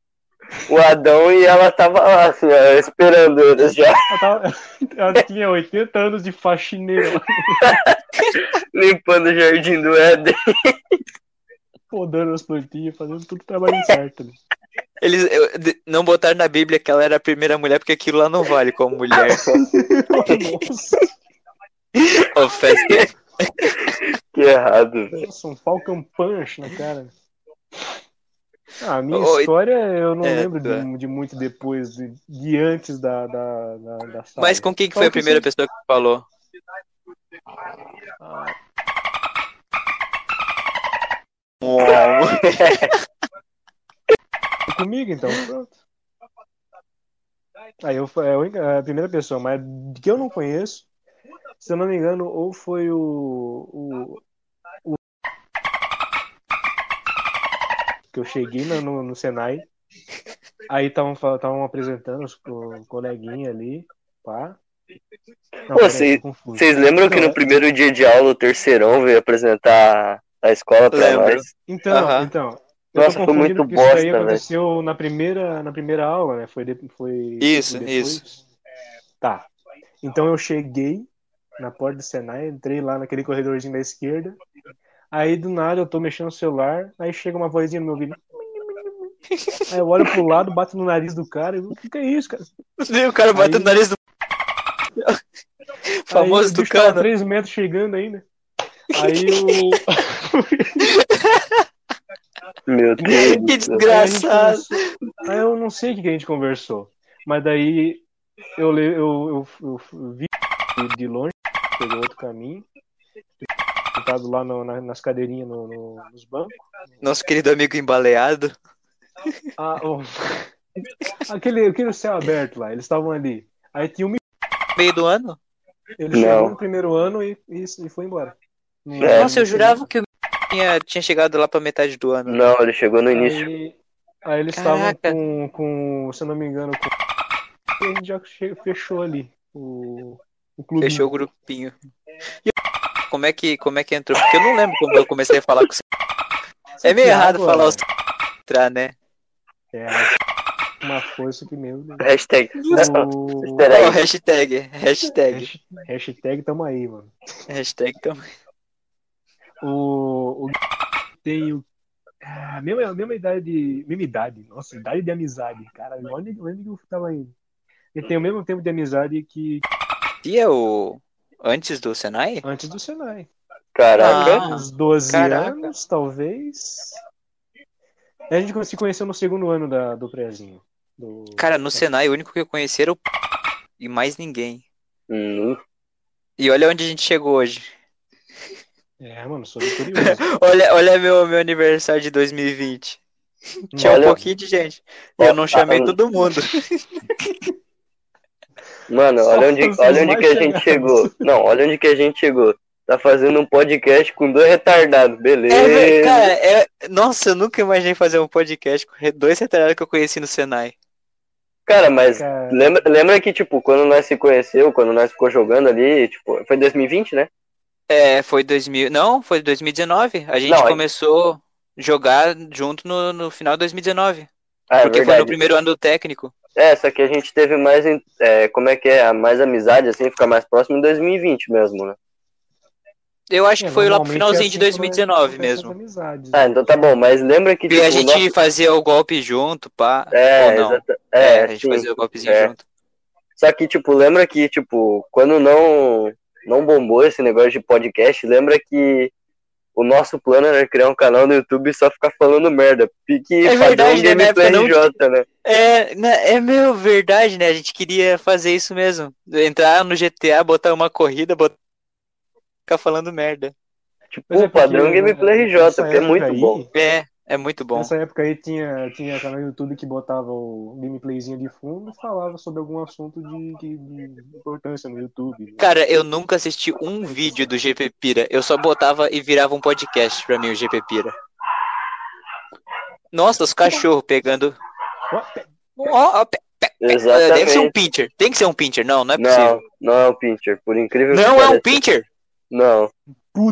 o Adão e ela tava lá, assim, ó, esperando eles já, [LAUGHS] Ela, tava- ela tinha 80 anos de faxineira [LAUGHS] limpando o jardim do Éden. podando as plantinhas, fazendo tudo o trabalho certo. né? Eles eu- não botaram na Bíblia que ela era a primeira mulher, porque aquilo lá não vale como mulher. [LAUGHS] Nossa, Ô, festa. [LAUGHS] Que errado, velho. nossa, um Falcon Punch na cara. Ah, a minha Oi. história eu não É, lembro tá. de, de muito depois, de, de antes da, da, da, da. Mas com quem que foi a primeira você- pessoa que falou? [LAUGHS] Comigo, então, pronto. Aí eu fui é única- a primeira pessoa, mas que eu não conheço, se eu não me engano, ou foi o. o, o- que eu cheguei no, no, no Senai, aí estavam apresentando os co- coleguinha ali, pá. Vocês lembram que no primeiro dia de aula o terceirão veio apresentar a escola pra Lembro. nós? Então, então. Nossa, foi muito bosta, aconteceu na primeira, na primeira aula, né? Foi, de, foi Isso, depois. isso. Tá. Então eu cheguei na porta do Senai, entrei lá naquele corredorzinho da esquerda. Aí do nada eu tô mexendo no celular, aí chega uma vozinha no meu ouvido. Aí eu olho pro lado, bato no nariz do cara e eu, o que, que é isso, cara? O cara bateu Aí- no nariz do. Aí Famoso o do cano. 3 metros chegando ainda. Aí o. [LAUGHS] Meu [LAUGHS] Deus. Que desgraçado. Aí. Aí eu não sei o que a gente conversou. Mas daí eu, le- eu, eu, eu vi de longe, pegou outro caminho. Sentado lá no- na- nas cadeirinhas no- no- nos bancos. Nosso querido amigo embaleado. Ah, o- [LAUGHS] aquele, aquele céu aberto lá, eles estavam ali. Aí tinha um Meio do ano? ele Não. chegou no primeiro ano e, e, e foi embora. Não- É. Nossa, eu jurava que o tinha, tinha chegado lá pra metade do ano. Não, ele chegou no início. Aí, aí eles estavam com, com, se eu não me engano, com... e a gente já fechou ali o, o clube. Fechou o grupinho. E como é que como é que entrou? Porque eu não lembro como eu comecei a falar com você. É meio errado falar os entrar, né? É, uma força que meu Deus. Hashtag. O... Ó, aí. hashtag, hashtag, Hash- Hashtag tamo aí, mano. hashtag também. O, o tem o ah, mesma, mesma idade, mesma idade, nossa, idade de amizade, cara, onde, onde que eu tava indo? Ele tem o mesmo tempo de amizade que E é o antes do Senai? antes do Senai. Caraca. Ah. Uns 12 Caraca. anos, talvez. A gente se conheceu no segundo ano da, do prézinho. Do... Cara, no Senai o único que eu conheci era o e mais ninguém. Hum, E olha onde a gente chegou hoje. É, mano, sou vitorioso. [LAUGHS] Olha, olha meu meu aniversário de 2020. Tinha um Olha- pouquinho de gente. Eu não chamei todo mundo. [LAUGHS] Mano, olha onde, olha onde que a gente chegou. Não, olha onde que a gente chegou. Tá fazendo um podcast com dois retardados, É, beleza. velho, cara, é... Nossa, eu nunca imaginei fazer um podcast com dois retardados que eu conheci no Senai. Cara, mas Cara, lembra, lembra que, tipo, quando nós se conheceu, quando nós ficou jogando ali, tipo, foi 2020, né? É, foi 2000. Não, foi 2019. A gente Não, começou a jogar junto no, no final de 2019. Ah, é porque foi no primeiro ano do técnico. É, só que a gente teve mais, é, como é que é, mais amizade, assim, ficar mais próximo em 2020 mesmo, né? Eu acho que é, foi lá pro normalmente finalzinho é de assim gente 2019 começa mesmo. amizades, Ah, então tá bom, mas lembra que, E tipo, a gente nosso- fazia o golpe junto, pá. É, ou não. exata- É, é, a gente sim. fazia o golpezinho é. junto. Só que, tipo, lembra que, tipo, quando não, não bombou esse negócio de podcast, lembra que o nosso plano era criar um canal no YouTube e só ficar falando merda. Pique É padrão verdade, né? Na Gameplay época não RJ, né? É, né, é meu, verdade, né? A gente queria fazer isso mesmo. Entrar no GTA, botar uma corrida, botar... ficar falando merda. Tipo, é o padrão porque, Gameplay RJ, porque é muito aí, bom. É, é muito bom. Nessa época aí tinha, tinha canal no YouTube que botava o gameplayzinho de fundo e falava sobre algum assunto de, de- de importância no YouTube. né? Cara, eu nunca assisti um vídeo do GP Pira. Eu só botava e virava um podcast pra mim, o GP Pira. Nossa, os cachorros pegando. Ó, pe- Ó, ó, pe- Deve ser um Exatamente. pincher. Tem que ser um pincher. Não, não é possível. Não, não é um pincher, por incrível que Não é um pareça. pincher. Não.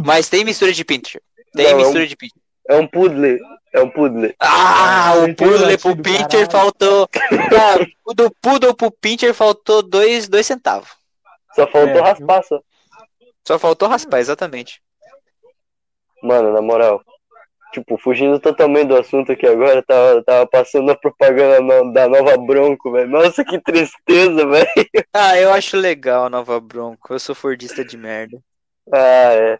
Mas tem mistura de pincher. Tem Não, é um- mistura de pincher. É um pudle. É um pudle. Ah, Ah, o o poodle pro caralho. faltou. [LAUGHS] Ah, do poodle pro pincher faltou dois, dois centavos. Só faltou É, raspar, só. Só faltou raspar, exatamente. Mano, na moral. Tipo, fugindo totalmente do assunto aqui agora, tava, tava passando a propaganda no- da nova Bronco, velho. Nossa, que tristeza, [LAUGHS] velho. Ah, eu acho legal a nova Bronco. Eu sou fordista de merda. Ah, é.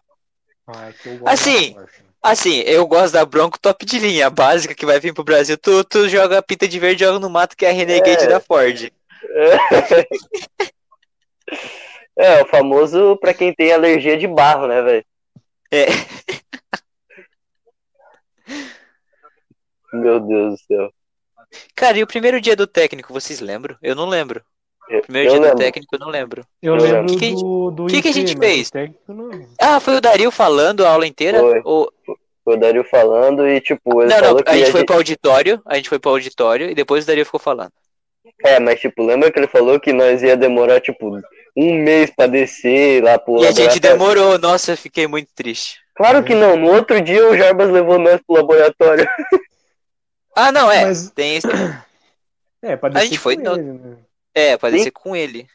Ah, que eu gosto Assim. Assim, eu gosto da Bronco top de linha, a básica que vai vir pro Brasil. Tu, tu joga pinta de verde, joga no mato, que é a Renegade É. da Ford. É, [LAUGHS] o famoso pra quem tem alergia de barro, né, velho? É. Meu Deus do céu. Cara, e o primeiro dia do técnico, vocês lembram? Eu não lembro. Primeiro eu dia do técnico, eu não lembro. Eu lembro. Que que a do, do que que a gente mas fez? o técnico não- Ah, foi o Dario falando a aula inteira? Foi. Ou... Foi o Dario falando e, tipo, ele Não, não, falou que a gente a foi gente- pro auditório, a gente foi pro auditório e depois o Dario ficou falando. É, mas, tipo, lembra que ele falou que nós ia demorar, tipo, um mês pra descer lá pro E a gente demorou, nossa, eu fiquei muito triste. Claro que não. No outro dia o Jarbas levou nós pro laboratório. Ah, não, é, Mas- tem esse. [COUGHS] É, pra A descer gente foi no- ele, né? É, pra Sim. descer com ele.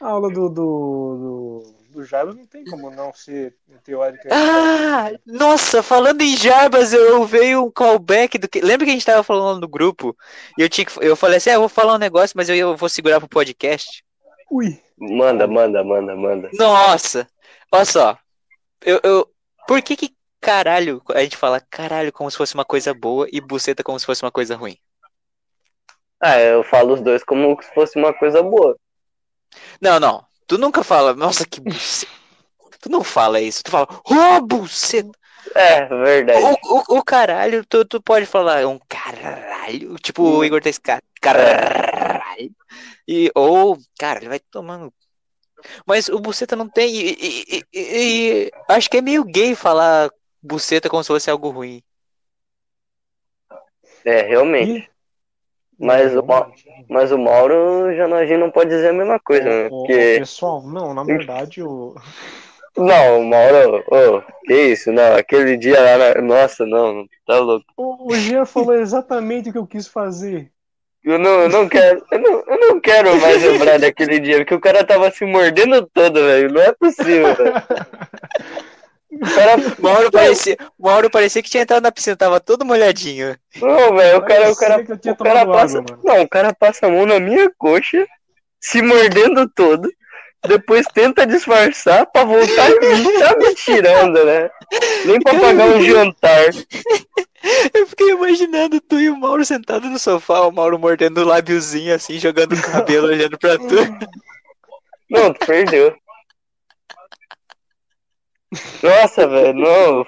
A aula do, do, do, do Jarbas não tem como não ser teórica. Ah, nossa, falando em Jarbas, eu veio um callback do que. Lembra que a gente tava falando no grupo? E eu tinha que. Eu falei assim, ah, eu vou falar um negócio, mas eu, eu vou segurar pro podcast. Ui, Manda, manda, manda, manda. Nossa! Olha só. Eu, eu, por que que caralho a gente fala caralho como se fosse uma coisa boa e buceta como se fosse uma coisa ruim? Ah, eu falo os dois como se fosse uma coisa boa. Não, não. Tu nunca fala, nossa, que buceta. Tu não fala isso. Tu fala, ô, buceta. É, verdade. O, o, o caralho, tu, tu pode falar um caralho. Tipo o. Igor tá. Caralho. E, ou, cara, ele vai tomando. Mas o buceta não tem. E, e- e- e- e acho que é meio gay falar buceta como se fosse algo ruim. É, realmente. Mas o, Ma- mas o Mauro já não, a gente não pode dizer a mesma coisa, né? Porque. pessoal, não, na verdade, o... [LAUGHS] Não, o Mauro, ô, que isso, não, aquele dia lá, na... nossa, não, tá louco. o, o Jean falou exatamente o que eu quis fazer. Eu não, eu não quero, eu não, eu não quero mais lembrar [LAUGHS] daquele dia, porque o cara tava se mordendo todo, velho, não é possível, velho. [LAUGHS] O cara, [LAUGHS] O Mauro parecia, o Mauro parecia que tinha entrado na piscina, tava todo molhadinho. não, velho, o cara, o cara, o cara passa, água, não, o cara passa a mão na minha coxa, se mordendo todo, depois tenta disfarçar pra voltar mim, tá me tirando, né? Nem pra pagar um jantar. [LAUGHS] Eu fiquei imaginando tu e o Mauro sentado no sofá, o Mauro mordendo o lábiozinho assim, jogando o cabelo, olhando pra tu. Não, tu perdeu. Nossa, velho, não.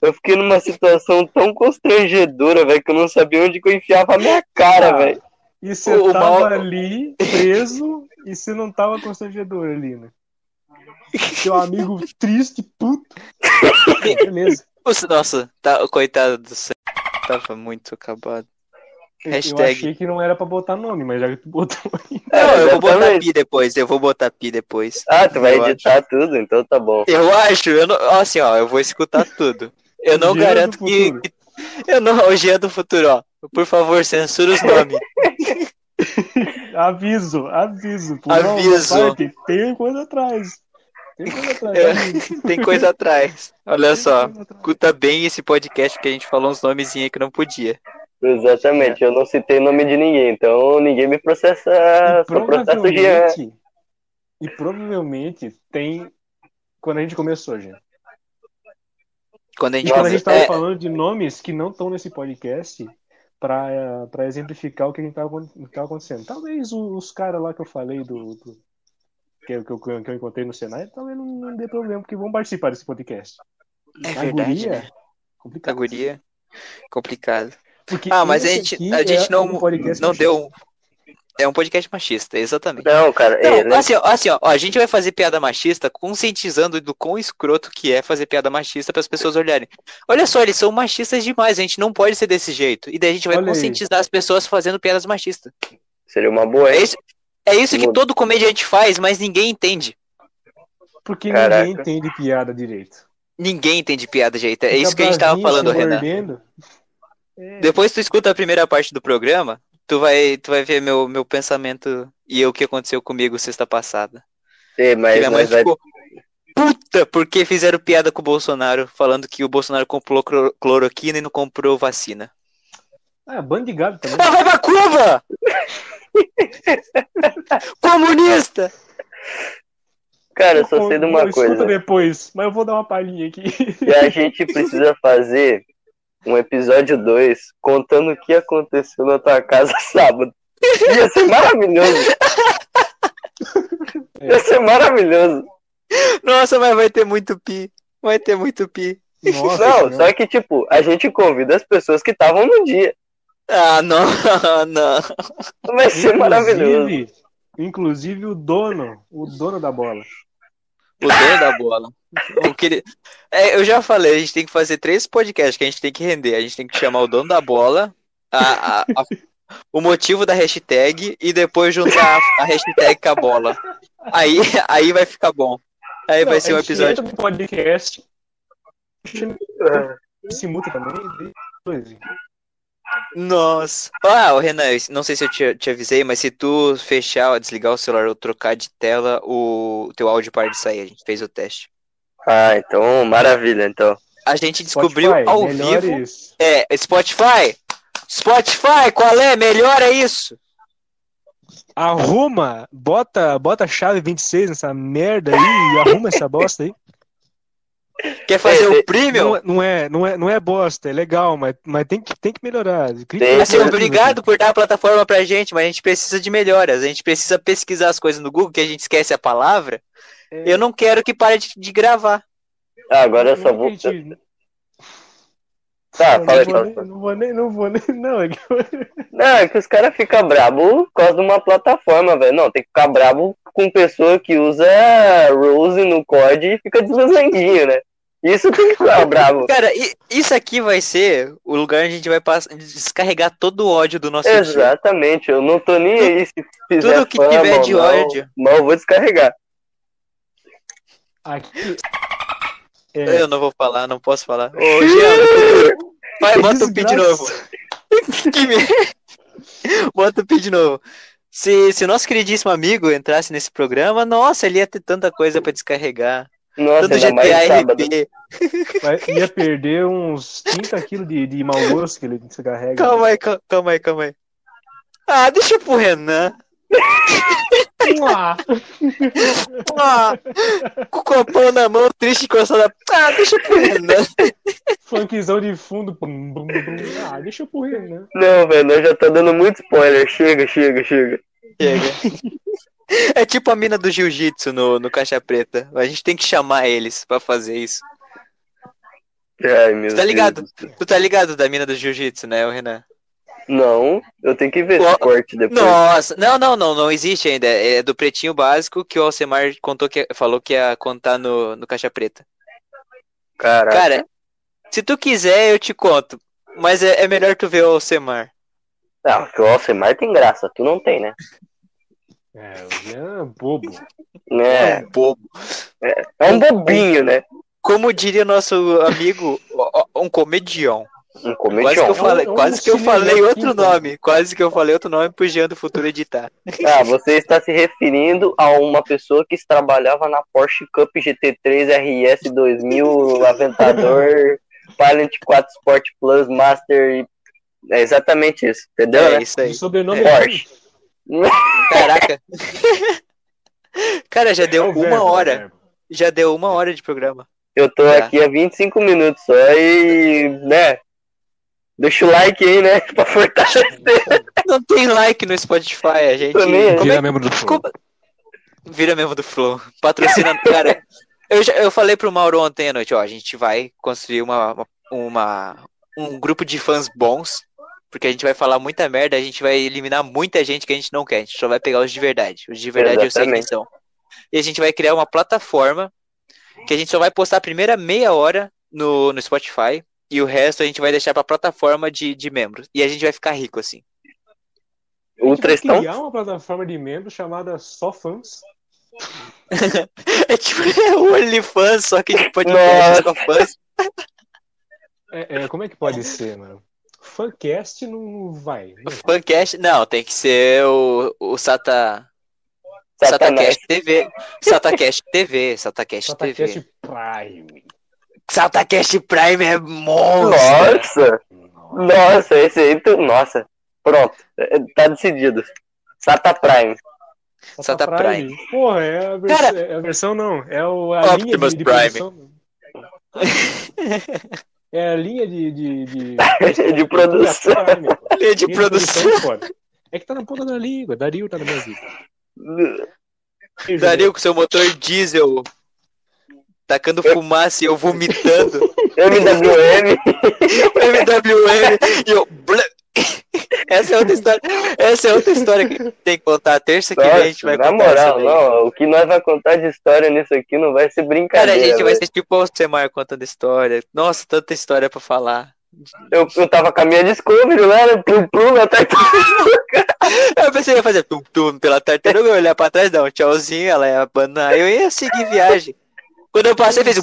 Eu fiquei numa situação tão constrangedora, velho, que eu não sabia onde que eu enfiava a minha cara, Ah. velho. E você O- tava ali, preso, e você não tava constrangedor ali, né? Seu amigo triste, puto. [LAUGHS] Beleza. Nossa, tá, coitado do céu. Tava muito acabado. Eu Hashtag. achei que não era pra botar nome, mas já que tu botou [LAUGHS] aí. É, Não, eu vou botar pi depois, eu vou botar pi depois. Ah, tu vai Eu editar tudo, então tá bom. Eu acho, eu não, assim, ó, eu vou escutar tudo. Eu não garanto que, [LAUGHS] eu não, o Jean do futuro, ó. Por favor, censura os nomes. [LAUGHS] Aviso, aviso. Por Aviso. Parte, tem coisa atrás. Tem coisa atrás. É. Tem coisa atrás. Olha Tem só, atrás. escuta bem esse podcast que a gente falou uns nomezinhos aí que não podia. Exatamente, eu não citei nome de ninguém, então ninguém me processa, E só processo o Jean. provavelmente, e provavelmente tem quando a gente começou, gente. Quando a gente E quando a gente tava é, falando de nomes que não estão nesse podcast pra, pra exemplificar o que a gente tava, o que tava acontecendo. Talvez os, os caras lá que eu falei do, do- que, eu- que, eu, que eu encontrei no Senai, talvez não, não dê problema, porque vão participar desse podcast. é A verdade, guria, né? complicado. A guria, complicado. Porque Ah, mas a gente, a gente é não, um não deu. É um podcast machista, exatamente. Não, cara, Não, ele- assim, ó, assim ó, ó, a gente vai fazer piada machista conscientizando do quão escroto que é fazer piada machista para as pessoas olharem. Olha só, eles são machistas demais, a gente não pode ser desse jeito. E daí a gente vai Olha aí. conscientizar as pessoas fazendo piadas machistas. seria uma boa, É isso, é isso que todo comediante faz, mas ninguém entende. Porque Caraca. ninguém entende piada direito. Ninguém entende piada direito. É Fica isso que a gente tava falando, Renan. mordendo. É, Depois tu escuta a primeira parte do programa, tu vai, tu vai ver meu, meu pensamento e o que aconteceu comigo sexta passada. Ei, Que mas minha mãe vai- ficou puta porque fizeram piada com o Bolsonaro, falando que o Bolsonaro comprou cloro- cloroquina e não comprou vacina. Ah, bando de gado também. Ah, vai pra Cuba! [LAUGHS] Comunista! Cara, eu só sei de uma Escuta coisa. depois, mas eu vou dar uma palhinha aqui. E a gente precisa fazer um episódio 2 contando o que aconteceu na tua casa [LAUGHS] sábado. Ia ser maravilhoso. Ia ser maravilhoso. Nossa, mas vai ter muito pi. Vai ter muito pi. Nossa, Não, só que, tipo, a gente convida as pessoas que estavam no dia. Ah, não, [LAUGHS] não. Vai ser maravilhoso. Inclusive, inclusive o dono, o dono da bola. O dono da bola. O que ele- É, eu já falei, a gente tem que fazer três podcasts que a gente tem que render. A gente tem que chamar o dono da bola, a- a- a- o motivo da hashtag e depois juntar a, hashtag com a bola. Aí, aí vai ficar bom. Aí vai Não, ser um episódio. podcast. Se muta também. Nossa. Ah, o Renan, eu não sei se eu te, te avisei, mas se tu fechar, desligar o celular ou trocar de tela, o teu áudio para de sair. A gente fez o teste. Ah, então, maravilha, então. A gente descobriu Spotify, ao vivo. melhores- É, Spotify. Spotify, qual é? Melhora isso. Arruma, bota, bota a chave 26 nessa merda aí e arruma essa bosta aí. Quer fazer É, o é, premium? Não, é- não é, não é, não é bosta, é legal, mas, mas tem que, tem que melhorar. Tem, Assim, é, obrigado por dar a plataforma pra gente, mas a gente precisa de melhoras. A gente precisa pesquisar as coisas no Google, que a gente esquece a palavra. É, Eu não quero que pare de, de gravar. Ah, agora eu só vou. Tá, Não, fala aí, não, não vou nem, não vou nem, não, é que Não, é que os caras ficam bravos por causa de uma plataforma, velho. Não, tem que ficar bravo com pessoa que usa Rose no COD e fica deslanguinho, né? Isso tem que ficar bravo. Cara, isso aqui vai ser o lugar onde a gente vai descarregar todo o ódio do nosso dia. Exatamente, eu não tô nem aí se fizer tudo que fama tiver de ódio. Mas eu vou descarregar. Aqui. É, Eu não vou falar, não posso falar. Ô, Jean, vai, bota o pi de novo. [LAUGHS] Bota o pi de novo. Se, se o nosso queridíssimo amigo entrasse nesse programa, nossa, ele ia ter tanta coisa pra descarregar. Nossa, Todo GTA. RP. vai- ia perder uns 30 quilos de, de mau gosto que ele se carrega. Calma aí, cal- calma aí, calma aí. Ah, deixa pro Renan. Mua. Ah, com o copão na mão, triste encostado. Ah, deixa pro Renan. Funkzão de fundo. Bum, bum, bum. Ah, deixa eu correr, né? Não, velho, nós já tá dando muito spoiler. Chega, chega, chega. Chega. É tipo a mina do jiu-jitsu no, no Caixa Preta. A gente tem que chamar eles pra fazer isso. Ai, meu Tu tá ligado? Deus. Tu tá ligado da mina do jiu-jitsu, né, o Renan? Não, eu tenho que ver Ó, esse corte depois. Nossa, não, não, não, não existe ainda. É do Pretinho Básico que o Alcemar contou que, falou que ia contar no, no Caixa Preta. Caraca. Cara, se tu quiser, eu te conto. Mas é, é melhor tu ver o Alcemar. Ah, porque o Alcemar tem graça, tu não tem, né? É, o Jean é bobo. É, bobo. é um bobinho, né? Como diria nosso amigo, ó, ó, um comedião. Quase que eu comedião. falei, É um- é um quase que eu falei outro nome. Quase que eu falei outro nome pro Jean do futuro editar. Ah, você está se referindo a uma pessoa que trabalhava na Porsche Cup GT3 RS 2000, Aventador, Pilot 4 Sport Plus Master. e- É exatamente isso, entendeu? É né? isso aí. O sobrenome É. é Porsche. Caraca. [LAUGHS] Cara, já deu É uma verbo, é hora. verbo. Já deu uma hora de programa. Eu tô É. aqui há 25 minutos só e, né? Deixa o like aí, né? [LAUGHS] Pra fortalecer. Não tem like no Spotify, a gente. Também é. Como é Vira membro do Flow. Vira mesmo do Flow. Patrocina. [LAUGHS] Cara, eu, já, eu falei pro Mauro ontem à noite, ó, a gente vai construir uma, uma, um grupo de fãs bons Porque a gente vai falar muita merda, a gente vai eliminar muita gente que a gente não quer. A gente só vai pegar os de verdade. Os de verdade eu sei quem Exatamente. são. E a gente vai criar uma plataforma que a gente só vai postar a primeira meia hora no, no Spotify. E o resto a gente vai deixar pra plataforma de, de membros. E a gente vai ficar rico assim. Ultra A gente vai estão. criar uma plataforma de membros chamada Só Fãs. [LAUGHS] É tipo o OnlyFans, só que de podcast com fãs. É, é, como é que pode ser, mano? Fancast não vai. Não. Fancast, não, tem que ser o, o Sata. Satanás. SataCast TV. SataCast TV. SataCast TV. Satacast Prime. SataCast Prime é monstro. Nossa! Nossa, esse aí. Tu... Nossa. Pronto. É, Tá decidido. Sata Prime. Sata Prime. Porra, é a, vers- Cara- é a versão não. É o, a linha Optimus de, de Prime. produção. [LAUGHS] É a linha de. De, de, [LAUGHS] De produção. Prime. Linha de Linha produção. é. É que tá na ponta da língua. Dario tá na minha vida. [LAUGHS] Dario com seu motor diesel. Tacando fumaça e eu vomitando. [LAUGHS] MWM. MWM e eu. [LAUGHS] Essa é outra história. Essa é outra história que tem que contar. Terça que vem a gente vai na contar. essa moral, não, o que nós vai contar de história nisso aqui não vai ser Cara, brincadeira. a gente vai velho. ser tipo o Semar contando história. Nossa, tanta história pra falar. eu, eu tava com a minha Discovery lá, né? Plum, plum, na tartaruga. [LAUGHS] Eu pensei que ia fazer tum-tum pela tartaruga, eu ia olhar pra trás, um tchauzinho, ela ia abandonar. Eu ia seguir viagem. Quando eu passei, fez um.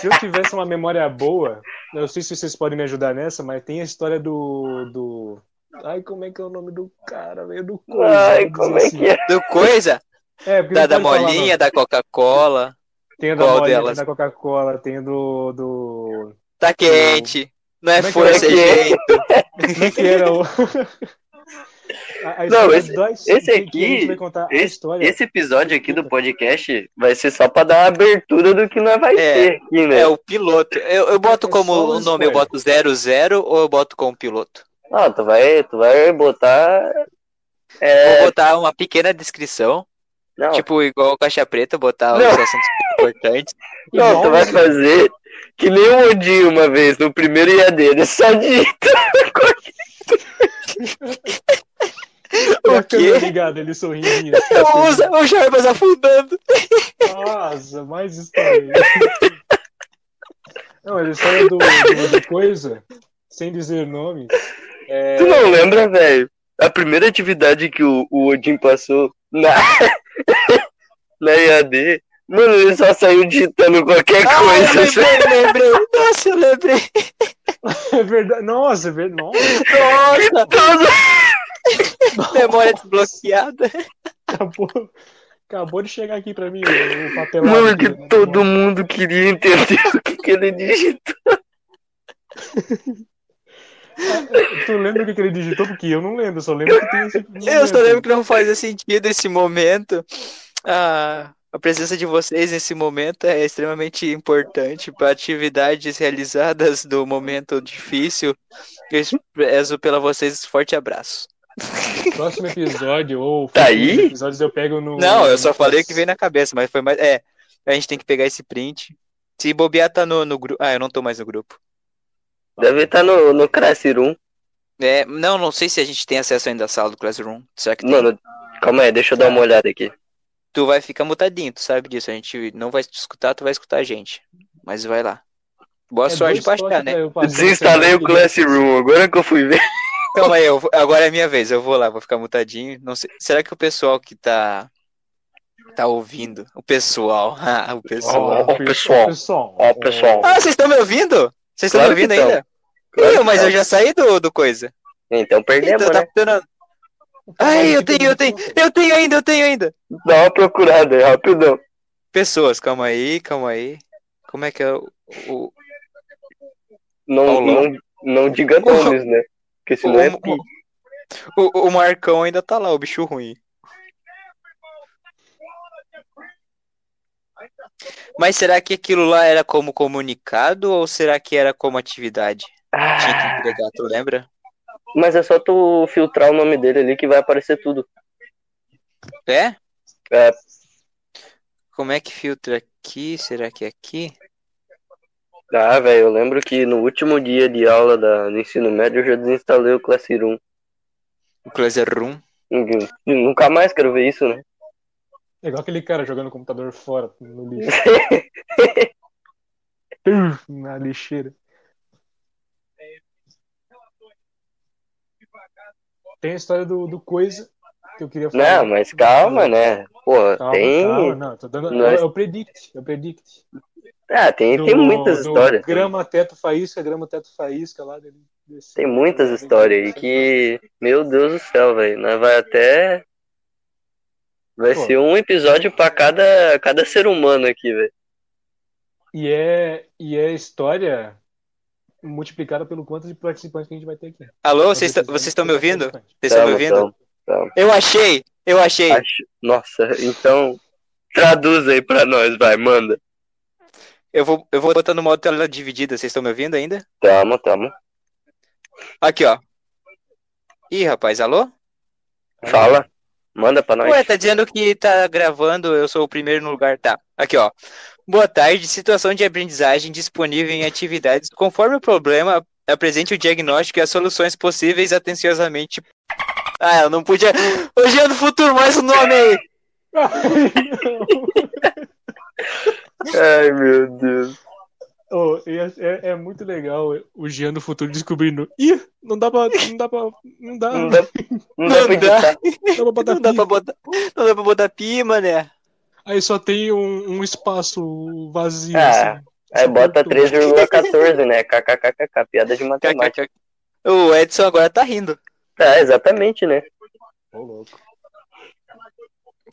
Se eu tivesse uma memória boa, eu não sei se vocês podem me ajudar nessa, mas tem a história do. do... Ai, como é que é o nome do cara, velho? Do coisa. Ai, como é que é? Do coisa, É, da, da falar, molinha, não. da Coca-Cola. Tem a da Qual molinha, delas? da Coca-Cola, tem do. do... Tá quente. Não é é força, que é? jeito. [LAUGHS] Como é que era o. [LAUGHS] A, a Não, esse- esse aqui- Esse, esse episódio aqui do podcast vai ser só pra dar uma abertura do que nós vai É, ter aqui, né? É o piloto. Eu, eu boto É como o um nome, eu boto 00 ou eu boto como piloto? Não, tu vai, tu vai botar. Vou É, botar uma pequena descrição, não, tipo igual Caixa Preta, botar Não. os assuntos importantes. [LAUGHS] não, tu vai fazer que nem o Odinho uma vez, no primeiro IAD, ele só digita. [LAUGHS] O quê? ligada, ele sorrindo. assim, Eu assim. uso o Jarbas afundando. Nossa, mais história. Não, a história do, do, do coisa, sem dizer nome. É, Tu não lembra, velho? A primeira atividade que o, o Odin passou na, [LAUGHS] na IAD, mano, ele só saiu digitando qualquer Ah, coisa. eu lembrei, lembrei. Nossa, eu lembrei. [LAUGHS] é verdade. Nossa, é verdade. Nossa, Nossa, Todo- [LAUGHS] memória desbloqueada. acabou, acabou de chegar aqui pra mim o papel. Mano, que todo mundo queria entender [LAUGHS] o que, que ele digitou. [LAUGHS] Tu lembra o que, que ele digitou? Porque eu não lembro, só lembro que tem esse. Eu só lembro que não fazia sentido esse momento. Ah, a presença de vocês nesse momento é extremamente importante para atividades realizadas do momento difícil. Eu expresso pela vocês forte abraço. Próximo episódio, ou Tá aí? episódios eu pego no. Não, eu só falei o que veio na cabeça, mas foi mais. É, a gente tem que pegar esse print. Se bobear, tá no, no grupo. Ah, eu não tô mais no grupo. Deve estar no, no Classroom. É, não, não sei se a gente tem acesso ainda à sala do Classroom. Será que tem? Mano, calma aí, deixa eu dar uma olhada aqui. Tu vai ficar mutadinho, tu sabe disso. A gente não vai te escutar, tu vai escutar a gente. Mas vai lá. Boa É sorte dois pra achar, né? desinstalei o Classroom, agora que eu fui ver. Calma aí, eu vou- agora é minha vez. Eu vou lá, vou ficar mutadinho. Não sei, será que o pessoal que tá tá ouvindo, o pessoal, [LAUGHS] ah, o pessoal. Ó, o pessoal. pessoal. Ó, o pessoal. Ah, vocês estão me ouvindo? Vocês estão Claro me ouvindo ainda? Claro Ih, que mas eu já saí do, do coisa. Então perdemos, Então tá né? funcionando. Ai, eu tenho, eu tenho, eu tenho ainda, eu tenho ainda. Dá uma procurada aí, rapidão. Pessoas, calma aí, calma aí. Como é que é o. o- Não, não, não diga nomes, né? Porque senão é o, o, o Marcão ainda tá lá, o bicho ruim. Mas será que aquilo lá era como comunicado ou será que era como atividade? Tinha que Ah, entregar, tu lembra? mas é só tu filtrar o nome dele ali que vai aparecer tudo. É? É. Como é que filtra aqui? Será que é aqui? Ah, velho, eu lembro que no último dia de aula da, do ensino médio eu já desinstalei o Classroom. O Classroom. Nunca mais quero ver isso, né? É igual aquele cara jogando o computador fora no lixo. [LAUGHS] Na lixeira. Tem a história do, do Coisa que eu queria falar. Não, mas calma, né? Pô, Calma, tem. calma, não, tô dando, Nós- é o Predict, é o Predict. Ah, tem, tem Do- muitas do histórias. Grama, teto, faísca, grama, teto, faísca lá dele. desse- Tem muitas histórias aí que. Meu Deus do céu, velho. Nós vai até. Vai Pô. ser um episódio pra cada, cada ser humano aqui, velho. E é, e é história multiplicada pelo quanto de participantes que a gente vai ter aqui. Alô, vocês tão- vocês estão me ouvindo? Vocês estão me ouvindo? tamo, tamo. Eu achei, eu achei. Acho- Nossa, então. Traduz aí pra nós, vai, manda. Eu vou, eu vou botar no modo tela dividida. Vocês estão me ouvindo ainda? Tamo, tamo. Aqui, ó. Ih, rapaz, alô? Fala. Manda pra nós. Ué, tá dizendo que tá gravando, eu sou o primeiro no lugar, tá. Aqui, ó. Boa tarde, situação de aprendizagem disponível em atividades. Conforme o problema, apresente o diagnóstico e as soluções possíveis atenciosamente. Ah, eu não podia. Ô, Jean do Futuro, mais um nome aí! [LAUGHS] Ai, meu Deus. Oh, é, é- é muito legal o Jean do futuro descobrindo. Ih, não dá pra. Não dá pra. Não dá, Não dá, não dá Não pra dá. editar. não dá pra botar Não dá pra botar, não dá pra botar pi, mané. Aí só tem um, um espaço vazio. Ah, assim. Aí bota cortou. 3,14, né? KKKK, piada de matemática. O Edson agora tá rindo. Ah, exatamente, né? Ô, louco.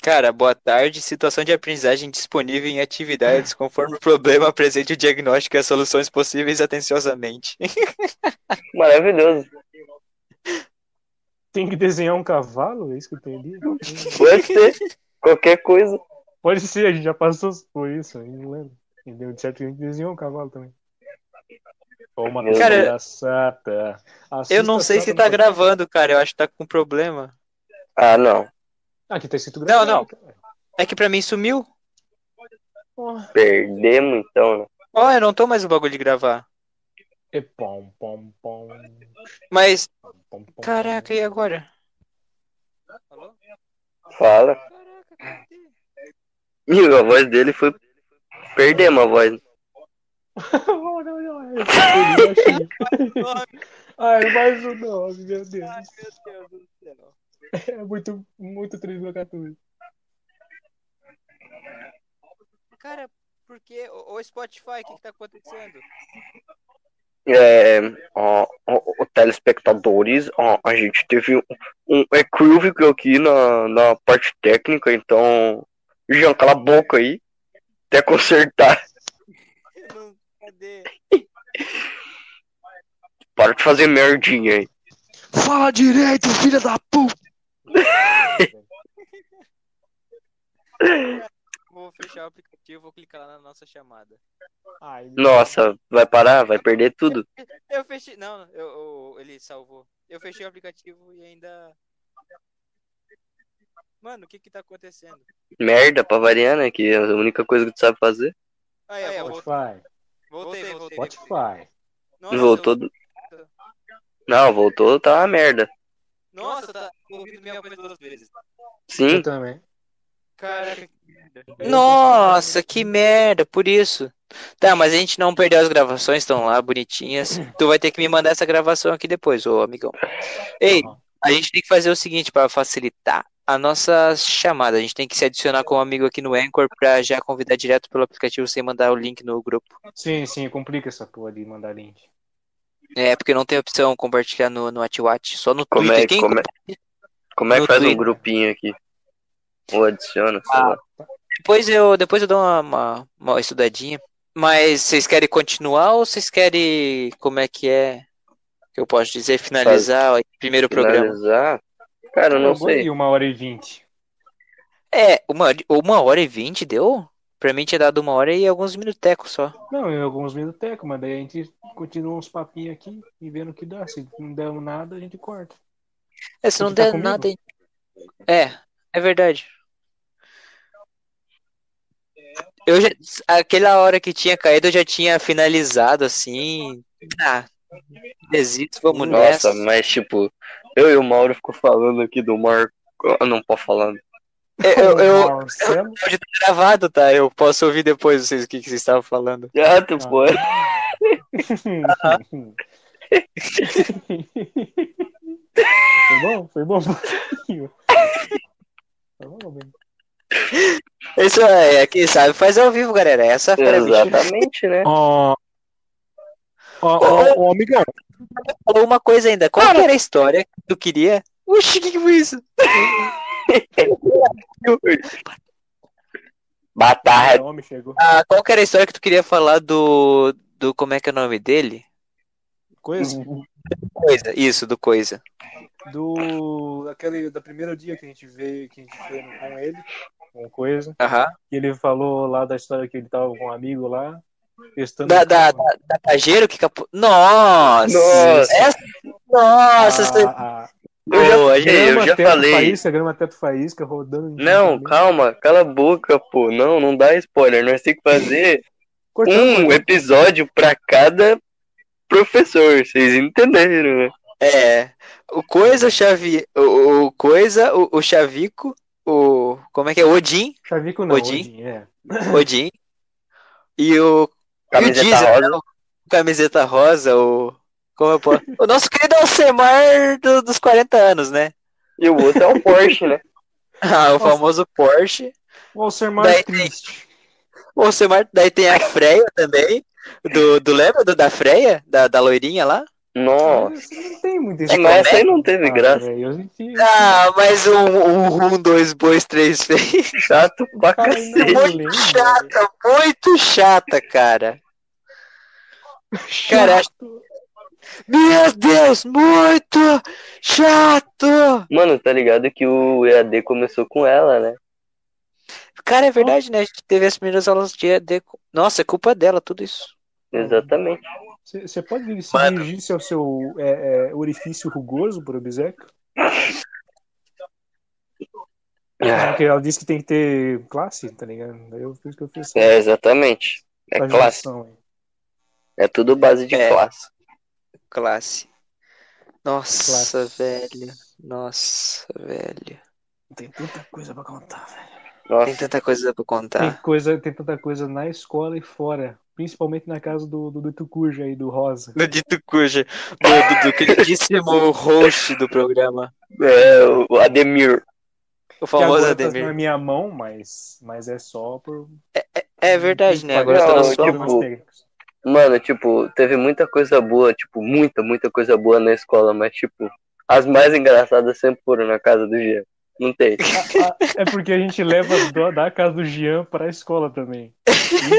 Cara, boa tarde. Situação de aprendizagem disponível em atividades. Conforme o problema, apresente o diagnóstico e as soluções possíveis atenciosamente. [LAUGHS] Maravilhoso. Tem que desenhar um cavalo? É isso que eu entendi? Pode ser. Qualquer coisa. Pode ser, a gente já passou por isso, eu não lembro. Entendeu? De certo que a gente desenhou um cavalo também. Ô, uma Cara, engraçada. Eu não sei se tá gravando, cara. Eu acho que tá com problema. Ah, não. Ah, aqui tá escrito Não, gravando, não. É que pra mim sumiu. Perdemos então, né? Ó, eu não tô mais no bagulho de gravar. E pom, pom, pom, Mas, pom, pom, pom. caraca, e agora? Alô? Fala. Caraca, cadê? Ih, a voz dele foi. Perdemos a voz. [LAUGHS] Ai, mais um nome, meu Deus. Ai, meu Deus do céu. É muito, muito 3,14. Cara, porque o o Spotify, o que, que tá acontecendo? É, ó, ó, ó, telespectadores, ó, a gente teve um, um equívoco aqui na, na parte técnica, então. Jean, cala a boca aí. Até consertar. [LAUGHS] Não, cadê? Para de fazer merdinha aí. Fala direito, filha da puta! Vou fechar o aplicativo, vou clicar lá na nossa chamada. Ai, Nossa, vai parar? Vai perder tudo. Eu fechei. Não, eu, eu- ele salvou. Eu fechei o aplicativo e ainda. Mano, o que que tá acontecendo? Merda, pra variar, né? Que é a única coisa que tu sabe fazer. Eu voltei, Spotify. voltei, voltei. Spotify. Nossa, Voltou. do- Não, voltou, tá uma merda. eu- Nossa, tá ouvindo minha voz duas vezes. Sim, Eu também. Caraca, que merda. Nossa, que merda, por isso. Tá, mas a gente não perdeu as gravações, estão lá bonitinhas. Tu vai ter que me mandar essa gravação aqui depois, ô amigão. Ei, a gente tem que fazer o seguinte para facilitar a nossa chamada. A gente tem que se adicionar como amigo aqui no Anchor pra já convidar direto pelo aplicativo sem mandar o link no grupo. Sim, sim, complica essa porra de mandar link. É, porque não tem opção compartilhar no, no WhatsApp, só no como Twitter. é, Quem como é, como é que faz um Twitter. grupinho aqui? Ou adiciona, sei Ah. lá. Depois eu, depois eu dou uma, uma, uma estudadinha. Mas vocês querem continuar ou vocês querem, como é que é? Que eu posso dizer, finalizar o primeiro programa? Finalizar? Cara, eu não aí sei. uma hora e vinte. É, uma, uma hora e vinte deu? Pra mim tinha dado uma hora e alguns minutecos só. Não, em alguns minutecos, mas daí a gente continua uns papinhos aqui e vendo o que dá. Se não der nada, a gente corta. É, se não que tá der comigo. nada. É, é verdade. Eu já, aquela hora que tinha caído, eu já tinha finalizado assim. Ah, desisto, vamos Nossa, nessa. mas tipo, eu e o Mauro ficou falando aqui do Marco. Eu não posso falar. Eu, eu, Marcelo. Hoje tá gravado, tá? Eu posso ouvir depois vocês o que, que vocês estavam falando. Ah, tu Ah. pode. [LAUGHS] [LAUGHS] Foi bom? Foi bom? [LAUGHS] Foi bom, bem. Isso é, quem sabe faz ao vivo, galera. Essa bicho. Exatamente, né? Ó, ó, ó, ó, amigão. falou uma coisa ainda. Qual que era a história que tu queria? Oxi, o que, que foi isso? [LAUGHS] Batalha. Chegou. Ah, qual que era a história que tu queria falar do. do como é que é o nome dele? Coisa Coisa. Isso, do Coisa. do daquele da primeiro dia que a gente veio, que a gente foi com ele, com coisa. Aham. E ele falou lá da história que ele tava com um amigo lá, testando. Da, da, da, da Pajero que capô. Nossa! Nossa. Essa... Nossa! essa- a, a, Eu já, eu já teto falei. faísca, grama teto faísca rodando. Não, calma, cala a boca, pô. Não, não dá spoiler. Nós temos que fazer um episódio pra cada professor. Vocês entenderam, né? É. O Coisa, o Xavi. O, o Coisa, o, o Chavico, o. Como é que é? O Odin. Chavico não, Odin. Odin, é. [COUGHS] Odin. E o. e o Camiseta Diesel, rosa. né? O Camiseta rosa, o. Como eu posso. O nosso querido Alcemar do- dos 40 anos, né? E o outro é o Porsche, né? [LAUGHS] Ah, o famoso Porsche. O mais Daí- triste. O Alcemar, daí tem a Freya também. Do, do lembra do, da Freya? Da, da loirinha lá? Nossa. Mas Não tem muita É, mas essa aí não teve graça. velho, eu senti- Ah, mas um, um, um dois, bois, três, três. Chato pra Cara, cacete. Muito lembro, chata, muito chata, cara. Cara, Chato. Meu Deus, muito chato! Mano, tá ligado que o EAD começou com ela, né? Cara, é verdade, né? A gente teve as primeiras aulas de EAD. Nossa, é culpa dela, tudo isso. Exatamente. Você pode se Mano. dirigir ao seu é, é, orifício rugoso por obséquio? Ah, Porque ela disse que tem que ter classe, tá ligado? Eu fiz o que eu fiz. É, exatamente. É essa classe. aí. É tudo base de É. classe. Classe. Nossa, Classe. velho. Nossa, velho. Tem tanta coisa pra contar, velho. Tem Nossa, tanta coisa pra Tem, contar. coisa, tem tanta coisa na escola e fora. Principalmente na casa do, do, do Tucuja aí, do Rosa. No dito cuja, do, do, do queridíssimo host do programa. é o Ademir. O Que famoso tá na Ademir. minha mão, mas, mas é só por. É verdade, né? Agora tá na sua tipo, mão. Mano, tipo, teve muita coisa boa, tipo, muita, muita coisa boa na escola, mas, tipo, as mais engraçadas sempre foram na casa do Jean. Não tem. [LAUGHS] É porque a gente leva do- da casa do Jean pra escola também.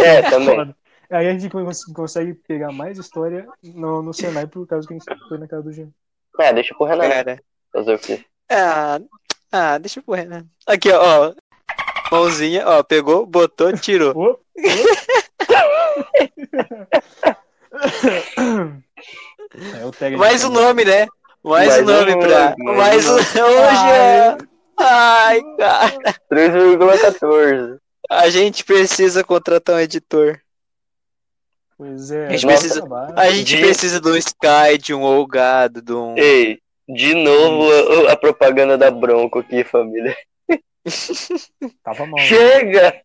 É, também. Aí a gente cons- consegue pegar mais história no, no Senai por causa que a gente foi na casa do Jean. É, deixa pro Renato Cara. fazer o quê? Ah, ah, deixa eu pôr, né? Aqui, ó, ó. Mãozinha, ó, pegou, botou, tirou. Ô, ô. É o tag Mais um nome, né? Mais, Mais um nome um pra. Mais mais um Hoje é. Ai, cara. 3,14. A gente precisa contratar um editor. Pois é. A gente precisa- trabalho. A gente De- precisa de um Sky, de um Olgado, de um. Ei, de novo a, a propaganda da Bronco aqui, família. [LAUGHS] Tava mal. né? Chega!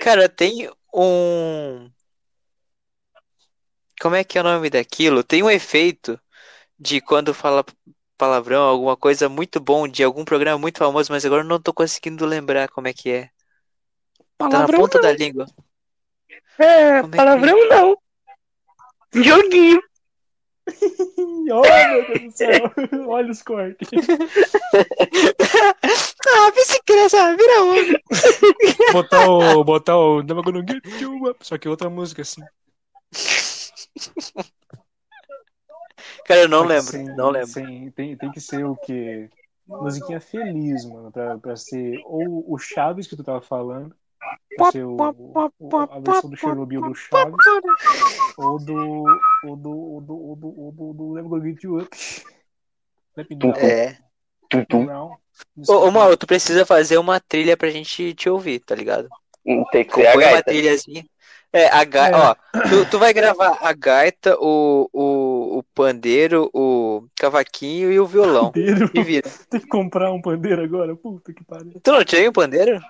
Cara, tem um. Como é que é o nome daquilo? Tem um efeito de quando fala palavrão, alguma coisa muito bom de algum programa muito famoso, mas agora eu não tô conseguindo lembrar como é que é. Tá na Palavrão ponta não. da língua. É, Como é que- palavrão não. Joguinho. [LAUGHS] Oh, meu Deus do céu. [LAUGHS] Olha os cortes. [LAUGHS] ah, bicicleta, vira homem. Botar o. Botar o. Só que outra música assim. Cara, eu não que lembro, não lembro. sem- tem, tem que ser o quê? Musiquinha feliz, mano. Pra, pra ser ou o Chaves que tu tava falando. Ser o, o- a versão do Chernobyl do Chaves. Ou do. Ou do. Ou do. Ou do. Ou do, do You Up. É. Tum, tum. Ô, ô Mauro, tu precisa fazer uma trilha pra gente te ouvir, tá ligado? Tem que ser a Compõe uma gaita. trilhazinha. É, a gaita, É. ó, tu, tu vai gravar a gaita, o, o, o pandeiro, o cavaquinho e o violão. Pandeiro. E vira. [LAUGHS] Tem que comprar um pandeiro agora. Puta que pariu. Tu não tinha um pandeiro?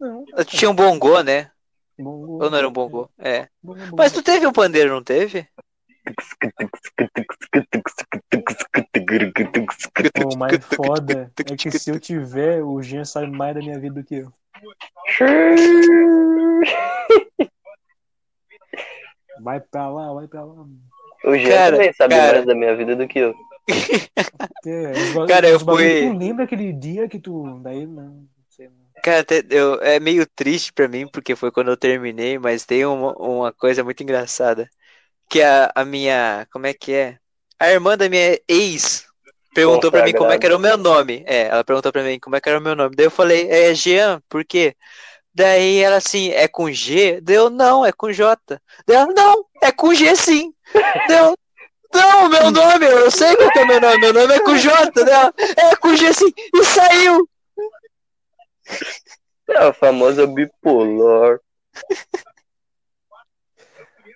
Não. Tinha um bongô, né? Bom, Ou não era um bongô? É. Bom. Mas tu teve um pandeiro, não teve? O mais foda é que se eu tiver, o Jean sabe mais da minha vida do que eu. Vai pra lá, vai pra lá. O Jean Cara, também sabe cara. mais da minha vida do que eu. [LAUGHS] [LAUGHS] É, Cara, eu fui- Tu lembra aquele dia que tu. Daí não sei. Cara, eu, é meio triste pra mim, porque foi quando eu terminei, mas tem uma, uma coisa muito engraçada. Que a, a minha. Como é que é? A irmã da minha ex perguntou pra mim como é que era o meu nome. É, ela perguntou pra mim como é que era o meu nome. Daí eu falei, é Jean, por quê? Daí ela assim, é com G? Deu, não, é com J. Deu, não, é com G sim. Deu, não, meu nome, eu sei qual é o meu nome, meu nome é com J. Deu, é com G sim. E saiu. [LAUGHS] É o famoso bipolar.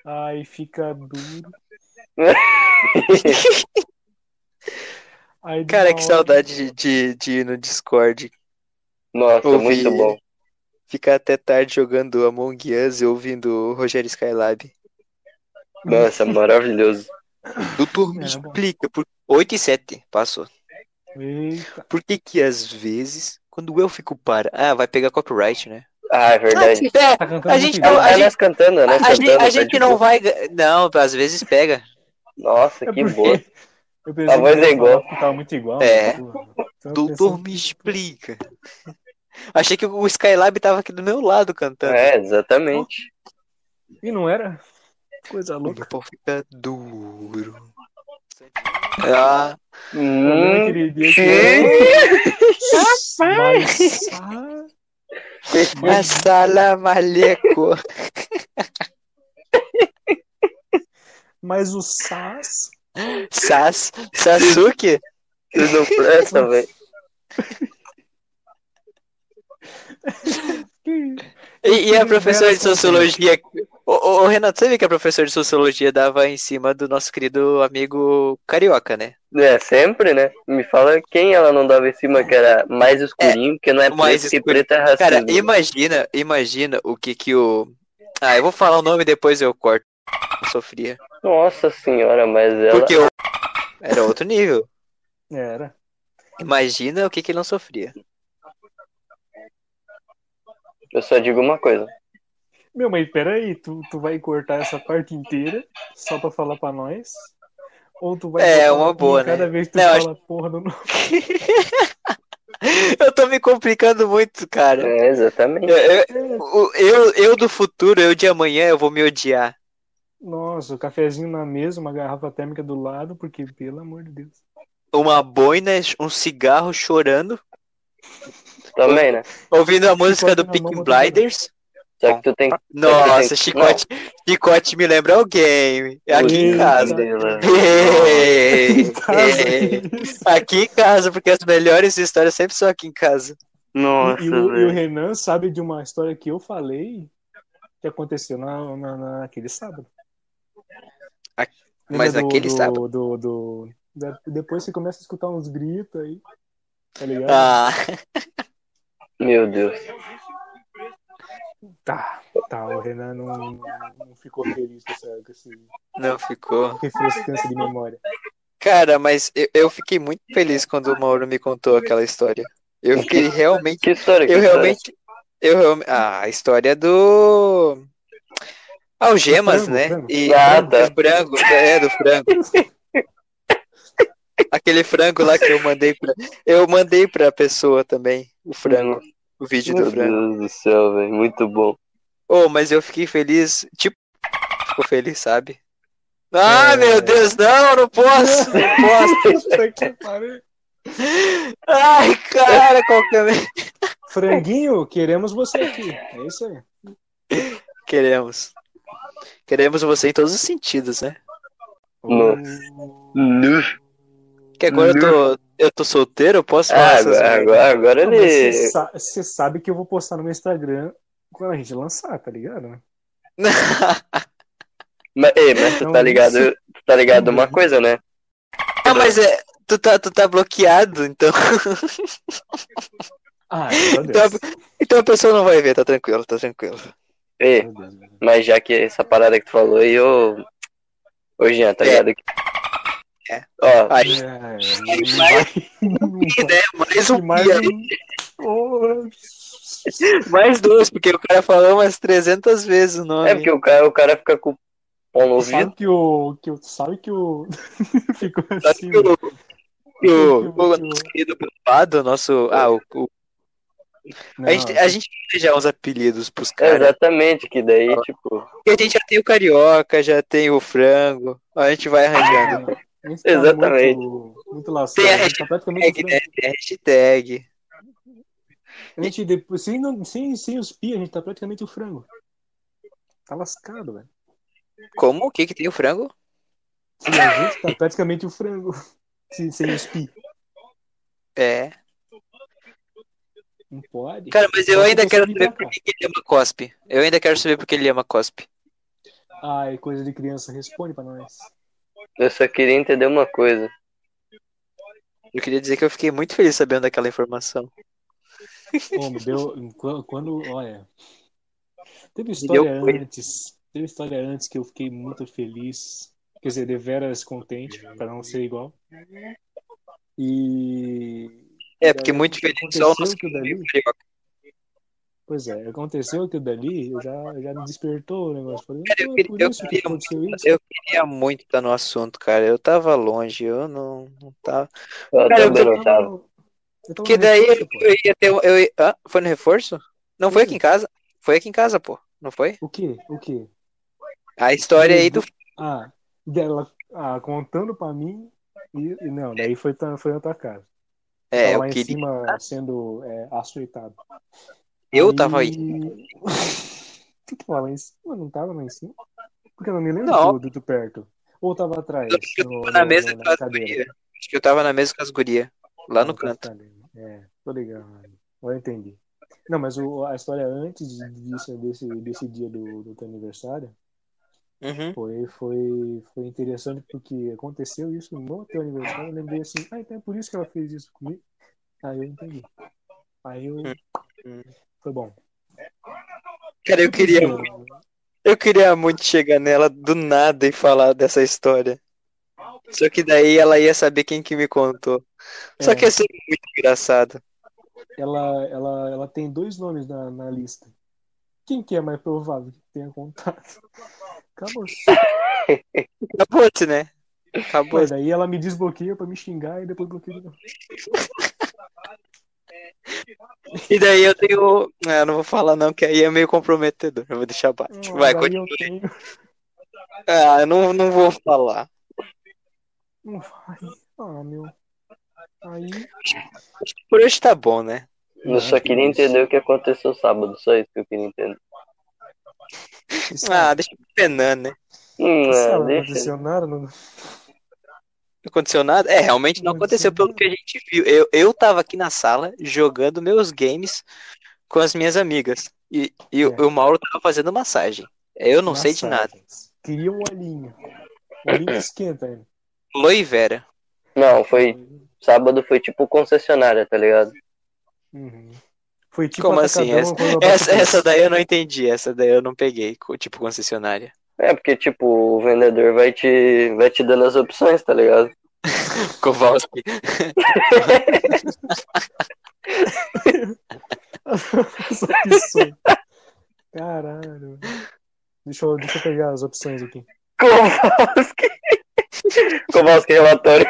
Ai, fica duro. Aí, Cara, que hora- saudade de, de, de ir no Discord. Nossa, Ouvi. muito bom. Ficar até tarde jogando Among Us e ouvindo o Rogério Skylab. Nossa, maravilhoso. Doutor, me bom. explica. Por... 8 e 7, passou. Eita. Por que que às vezes, quando eu fico para... Ah, vai pegar copyright, né? Ah, é verdade. É, Tá A gente igual. não- É, nós cantando, nós a, gente, a tá gente não vai... Não, às vezes pega. Nossa, É que boa. [LAUGHS] Eu pensei A voz é igual. Tava muito igual. É. então eu Doutor, me explica. Achei que o Skylab tava aqui do meu lado cantando. É, exatamente. E não era? Coisa louca. Meu pau fica duro. Ah, Hum, aquele dia que xiii. [LAUGHS] Mas, Assala maleco. mas o Sas. Sas, Sasuke? Vocês não prestam, velho. E, e a professora de sociologia. Ô, ô, ô, Renato, você viu que a professora de sociologia dava em cima do nosso querido amigo carioca, né? É, sempre, né? Me fala quem ela não dava em cima, que era mais escurinho, porque não é mais preto, que preto é racismo. Cara, imagina, imagina o que que o. Ah, eu vou falar o nome e depois eu corto. Sofria. Nossa senhora, mas ela... Porque o... era outro nível. Era. Imagina o que que ele não sofria. Eu só digo uma coisa. Meu, mas peraí, tu, tu vai cortar essa parte inteira só pra falar pra nós? Ou tu vai É, uma um boa, cada né? vez que tu Não, fala porra do nome? [LAUGHS] Eu tô me complicando muito, cara. É, exatamente. Eu, eu, o- eu, eu do futuro, eu de amanhã, eu vou me odiar. Nossa, o cafezinho na mesa, uma garrafa térmica do lado, porque, pelo amor de Deus. Uma boina, um cigarro chorando, Também, né? ouvindo a música do Peaky mão, Blinders. Só que tu tem que... Nossa, tem- chicote, chicote me lembra alguém. Aqui em casa. Ei, Em casa, ei. isso. Aqui em casa, porque as melhores histórias sempre são aqui em casa. Nossa, E, o, e o. Renan sabe de uma história que eu falei que aconteceu na, na, naquele sábado. A- mas naquele do, sábado? Do, do, depois você começa a escutar uns gritos aí. Tá ligado? Ah, Meu Deus. Tá, tá. O Renan não, não ficou feliz com, essa, com esse não ficou. refrescância de memória. Cara, mas eu, eu fiquei muito feliz quando o Mauro me contou aquela história. Eu fiquei realmente. Que história, que Eu história? realmente. Eu realmente. Ah, a história do. Algemas, Do frango, né? frango. E Ah, do tá. frango. É, do frango. Aquele frango lá que eu mandei pra. Eu mandei pra pessoa também. O frango. O vídeo do Meu frango. Deus do céu, velho. Muito bom. Oh, mas eu fiquei feliz. Tipo, ficou feliz, sabe? Ah, É. meu Deus, não, não posso, não posso. [LAUGHS] Ai, cara, qualquer. Franguinho, queremos você aqui. É isso aí. Queremos. Queremos você em todos os sentidos, né? Nossa. Nu. Que agora eu tô, eu tô solteiro, eu posso falar Ah, essas agora, agora, agora Não, ele. Você sa- sabe que eu vou postar no meu Instagram Quando a gente lançar, tá ligado? [LAUGHS] Mas, ei, mas tu Então, tá ligado, isso- tu tá ligado uma coisa, né? Não, mas é. Tu tá, tu tá bloqueado, então. [LAUGHS] Ah, meu Então, Deus. então a pessoa não vai ver, tá tranquilo, tá tranquilo. Ei, Deus. mas já que essa parada que tu falou aí, ô. Ô, Jean, tá É. ligado? É. Ó, Aí, É, não vai. Não vai. né? Mais um Mais pia, um. Mais dois, porque o cara falou umas 300 vezes o nome. é porque o cara, o cara fica com o pão no ouvido. Sabe que o. Que o sabe que o. [LAUGHS] Ficou Sabe assim. que o, mano. que o, o nosso querido Bombado, nosso. Ah, o, o- a, gente, a gente tem já uns apelidos pros É, caras. exatamente, que daí, tipo. Porque a gente já tem o Carioca, já tem o Frango. A gente vai arranjando. Exatamente. Muito, muito lascado. Tem a a gente tá. Hashtag, né? Tem a hashtag. A gente, depois, sem, sem, sem os pi, a gente tá praticamente o frango. Tá lascado, velho. Como? O que que tem o frango? Sim, a gente tá praticamente o frango. [LAUGHS] Sem, sem os pi. É. Não pode. Cara, mas eu ainda quero saber por que que ele ama cospe. Eu ainda quero saber por que ele ama cospe. Ai, coisa de criança, responde pra nós. Eu só queria entender uma coisa. Eu queria dizer que eu fiquei muito feliz sabendo daquela informação. Me deu. [LAUGHS] Quando, olha. Teve história coisa. antes. Teve história antes que eu fiquei muito feliz. Quer dizer, deveras contente, pra não ser igual. E. É, porque muito feliz só o nosso que dali. Pois é, aconteceu que o dali já, já me despertou o negócio. Falei, Cara, eu "Pô, é queria- eu queria aconteceu isso. Eu queria muito estar no assunto, cara. Eu tava longe, eu não, não tava. Eu Cara, também Eu não tava. eu tava Porque daí eu, reforço, eu ia ter. um- Eu ia... Hã? Foi no reforço? Não foi Foi. aqui em casa? Foi aqui em casa, pô. Não foi? O quê? O quê? A história aí do. Ah, dela ah, contando pra mim. E, e não, daí foi, foi na tua casa. É, tava eu lá em queria. cima sendo é, açoitado. Eu tava aí. [LAUGHS] Tu tava lá em cima? Não tava lá em cima? Porque eu não me lembro Não. do, do, perto. Ou tava atrás? Eu acho que eu no- tava na no- mesa no- com na as gurias. Acho que eu tava na mesa com as gurias. Lá Ah, no tá canto. ficando. É, tô ligado. Agora eu entendi. Não, mas o, a história antes disso, desse, desse dia do, do teu aniversário Uhum. foi, foi, foi interessante porque aconteceu isso no teu aniversário. Eu lembrei assim, ah, então é por isso que ela fez isso comigo. Aí eu entendi. Aí eu. Hum. Foi bom. Cara, eu queria. Eu queria muito chegar nela do nada e falar dessa história. Só que daí ela ia saber quem que me contou. Só É. que ia ser muito engraçado. Ela, ela, ela tem dois nomes na, na lista. Quem que é mais provável que tenha contato? Acabou. Acabou-se, né? Acabou. Mas daí ela me desbloqueia pra me xingar e depois bloqueia de novo. E daí eu tenho. Ah, eu não vou falar não, que aí é meio comprometedor. Eu vou deixar abaixo. Vai, Daí eu continua. tenho. [LAUGHS] Ah, eu não, não vou falar. Não vai. Ah, meu. Aí. Por hoje tá bom, né? Eu só queria entender o que aconteceu sábado, só isso que eu queria entender. [LAUGHS] Ah, deixa eu penando, né? Hum, é, lá, não deixa. aconteceu nada. Não... Não aconteceu nada? É, realmente não aconteceu pelo que a gente viu. Eu, eu tava aqui na sala jogando meus games com as minhas amigas. E, e o- É. o Mauro tava fazendo massagem. Eu não sei de nada. Queria um olhinho. O olhinho que esquenta ainda. Aloe Vera. Não, foi. Sábado foi tipo concessionária, tá ligado? Uhum. Foi tipo Como assim? Essa, o essa daí eu não entendi. Essa daí eu não peguei, tipo concessionária. É, porque, tipo, o vendedor vai te, vai te dando as opções, tá ligado? [LAUGHS] Kowalski. [LAUGHS] Caralho. Deixa eu, deixa eu pegar as opções aqui. Kowalski. Kowalski relatório.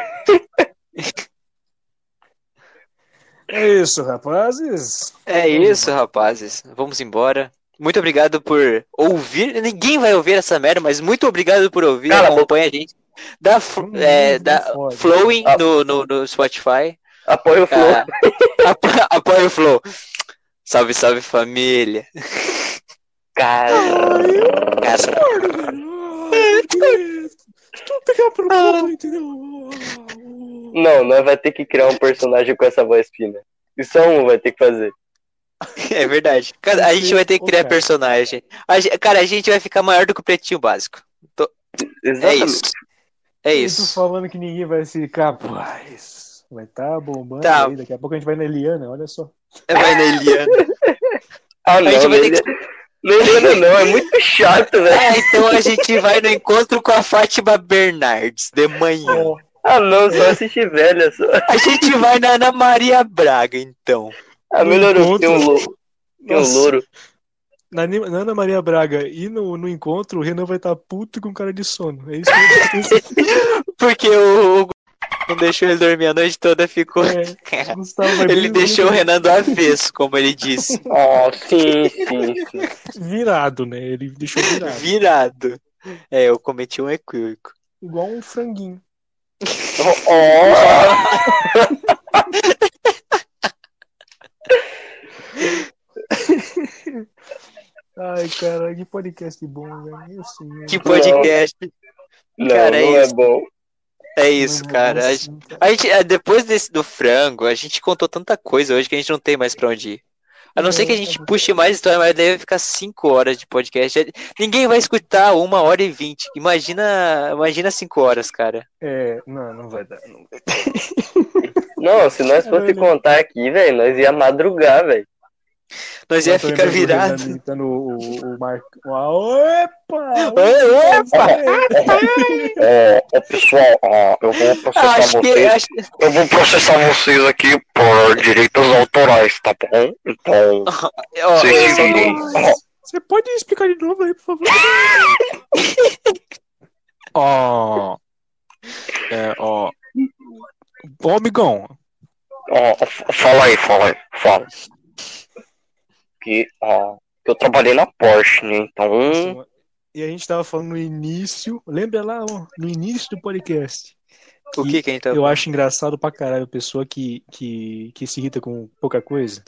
É isso, rapazes. É isso, rapazes. Vamos embora. Muito obrigado por ouvir. Ninguém vai ouvir essa merda, mas muito obrigado por ouvir. Cala. Acompanha a gente. Fl- Hum, é, dá fode. Flowing Ah. no, no, no Spotify. Apoia o Flow. [LAUGHS] Ah, apo- apoia o Flow. Salve, salve família. Pro ponto, entendeu? Não, nós vai ter que criar um personagem com essa voz fina. E só um vai ter que fazer. [LAUGHS] É verdade. Cara, a gente vai ter que criar personagem. A gen- cara, a gente vai ficar maior do que o pretinho básico. É Exatamente. isso. É tu isso. falando que ninguém vai ficar, paz. Vai tá bombando Tá. aí. Daqui a pouco a gente vai na Eliana, olha só. Vai na Eliana. [LAUGHS] Ah, A gente não, vai não, ter não, não, não, é muito chato, velho. Ah, então a gente vai no encontro com a Fátima Bernardes de manhã. Ah, não, só assistir velha só. A gente vai na Ana Maria Braga, então. Ah, melhorou, tem um louro. Tem um louro. Na, na Ana Maria Braga e no, no encontro, o Renan vai estar puto com cara de sono. É isso que eu. [LAUGHS] Porque o, o não deixou ele dormir a noite toda, ficou. É, [LAUGHS] Ele bem- deixou o Renan do avesso, como ele disse. [LAUGHS] Ah, sim, sim, sim. virado, né? Ele deixou virado. Virado. É, eu cometi um equívoco. Igual um franguinho. Oh, oh. Ai, cara, que podcast bom, velho. Que podcast. Não, Cara, é não é isso. bom. É isso, Mano, cara. A nossa, gente, a gente- é, depois desse do frango, a gente contou tanta coisa hoje que a gente não tem mais pra onde ir. A não ser que a gente puxe mais história, mas daí vai ficar 5 horas de podcast. Ninguém vai escutar uma hora e vinte. Imagina, imagina 5 horas, cara. É, não, não vai dar. Não. Não, se nós fosse contar aqui, velho, nós ia madrugar, velho. Nós ia ficar virado. imitando o, o, o Marco. Opa! É, é, pessoal, ó, eu vou processar Acho que, vocês. acho, Eu vou processar vocês aqui por direitos autorais, tá bom? Então, [LAUGHS] sim. não- Você pode explicar de novo aí, por favor? [LAUGHS] Ó. É, ó. Ô, amigão. ó, fala aí, fala aí, fala. Que, que eu trabalhei na Porsche, né? Então, E a gente tava falando no início. Lembra lá, ó, no início do podcast. o que que a gente tá Eu acho engraçado pra caralho a pessoa que, que, que se irrita com pouca coisa.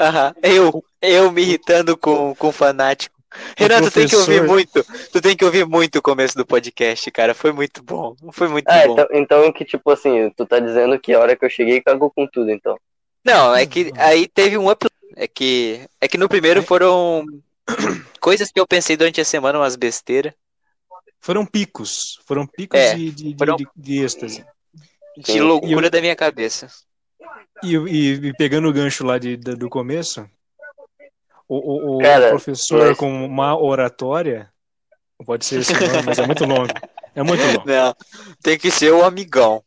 Aham, Eu, eu me irritando com, com fanático. Renan, tu tem que ouvir professor- muito. Tu tem que ouvir muito o começo do podcast, cara. Foi muito bom. Foi muito ah, bom. então, então que tipo assim, tu tá dizendo que a hora que eu cheguei cagou com tudo, então. Não, é que aí teve um up. É que, é que no primeiro foram [CLEARS THROAT] coisas que eu pensei durante a semana, umas besteiras. Foram picos. Foram picos É, de, de, de, foram- de, de êxtase. De loucura da minha cabeça. E, e- e pegando o gancho lá de, da- do começo, o, o- o Cara, professor mas- com uma oratória, pode ser esse nome, mas é muito longo. É muito [LAUGHS] longo. Não, tem que ser o amigão.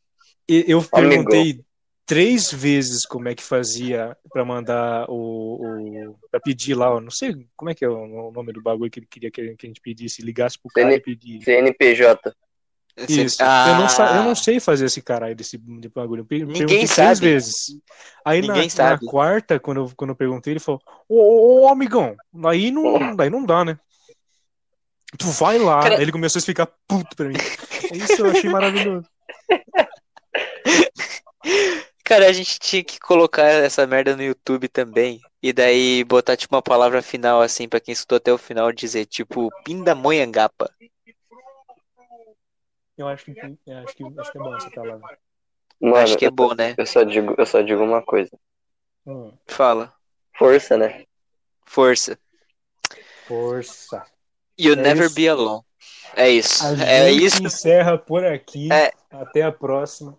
E eu Amigão. perguntei três vezes como é que fazia pra mandar o, o para pedir lá, eu não sei como é que é o nome do bagulho que ele queria que a gente pedisse, ligasse pro cara CN e pedir. CNPJ. Isso. Ah, Eu, não eu não sei fazer esse caralho desse de bagulho. Eu Ninguém perguntei três sabe. vezes. Aí na, Ninguém na sabe. quarta, quando eu, quando eu perguntei, ele falou: Ô, ô, ô, amigão, aí não, daí não dá, né? Tu vai lá. Cara- Aí ele começou a ficar puto pra mim. Isso eu achei maravilhoso. [LAUGHS] Cara, a gente tinha que colocar essa merda no YouTube também. E daí botar tipo uma palavra final assim pra quem escutou até o final dizer tipo Pindamonhangapa. Eu acho que, eu acho que, acho que é bom essa palavra. Mano, Acho que é bom, né? eu só digo, eu só digo uma coisa. Hum, Fala. Força, né? Força. força. You'll É never isso. be alone. É isso. A É gente isso. encerra por aqui. É. Até a próxima.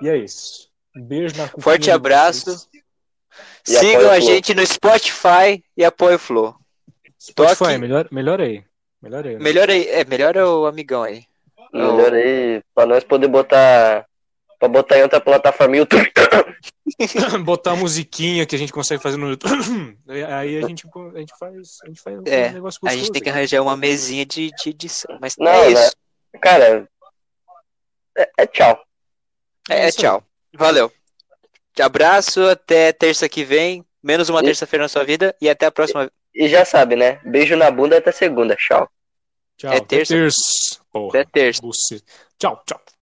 E é isso. Um beijo na Forte abraço. Sigam a gente no Spotify e apoia o Flow. Spotify, Tô aqui. melhor, melhor aí. Melhor aí. né? Melhor aí, é melhor é o amigão aí. Melhor aí, pra nós poder botar. Pra botar em outra plataforma YouTube. [COUGHS] botar a musiquinha que a gente consegue fazer no YouTube. [COUGHS] Aí a gente, a gente faz, a gente faz É, um negócio A gente tem que arranjar uma mesinha de, de edição. Mas Não, é né? isso. Cara, é, é tchau. É, aí. tchau. Valeu. Abraço, até terça que vem. Menos uma E- terça-feira na sua vida. E até a próxima. E já sabe, né? Beijo na bunda até segunda. Tchau. Tchau. É até terça. terça. Porra, Até terça. você. Tchau, tchau.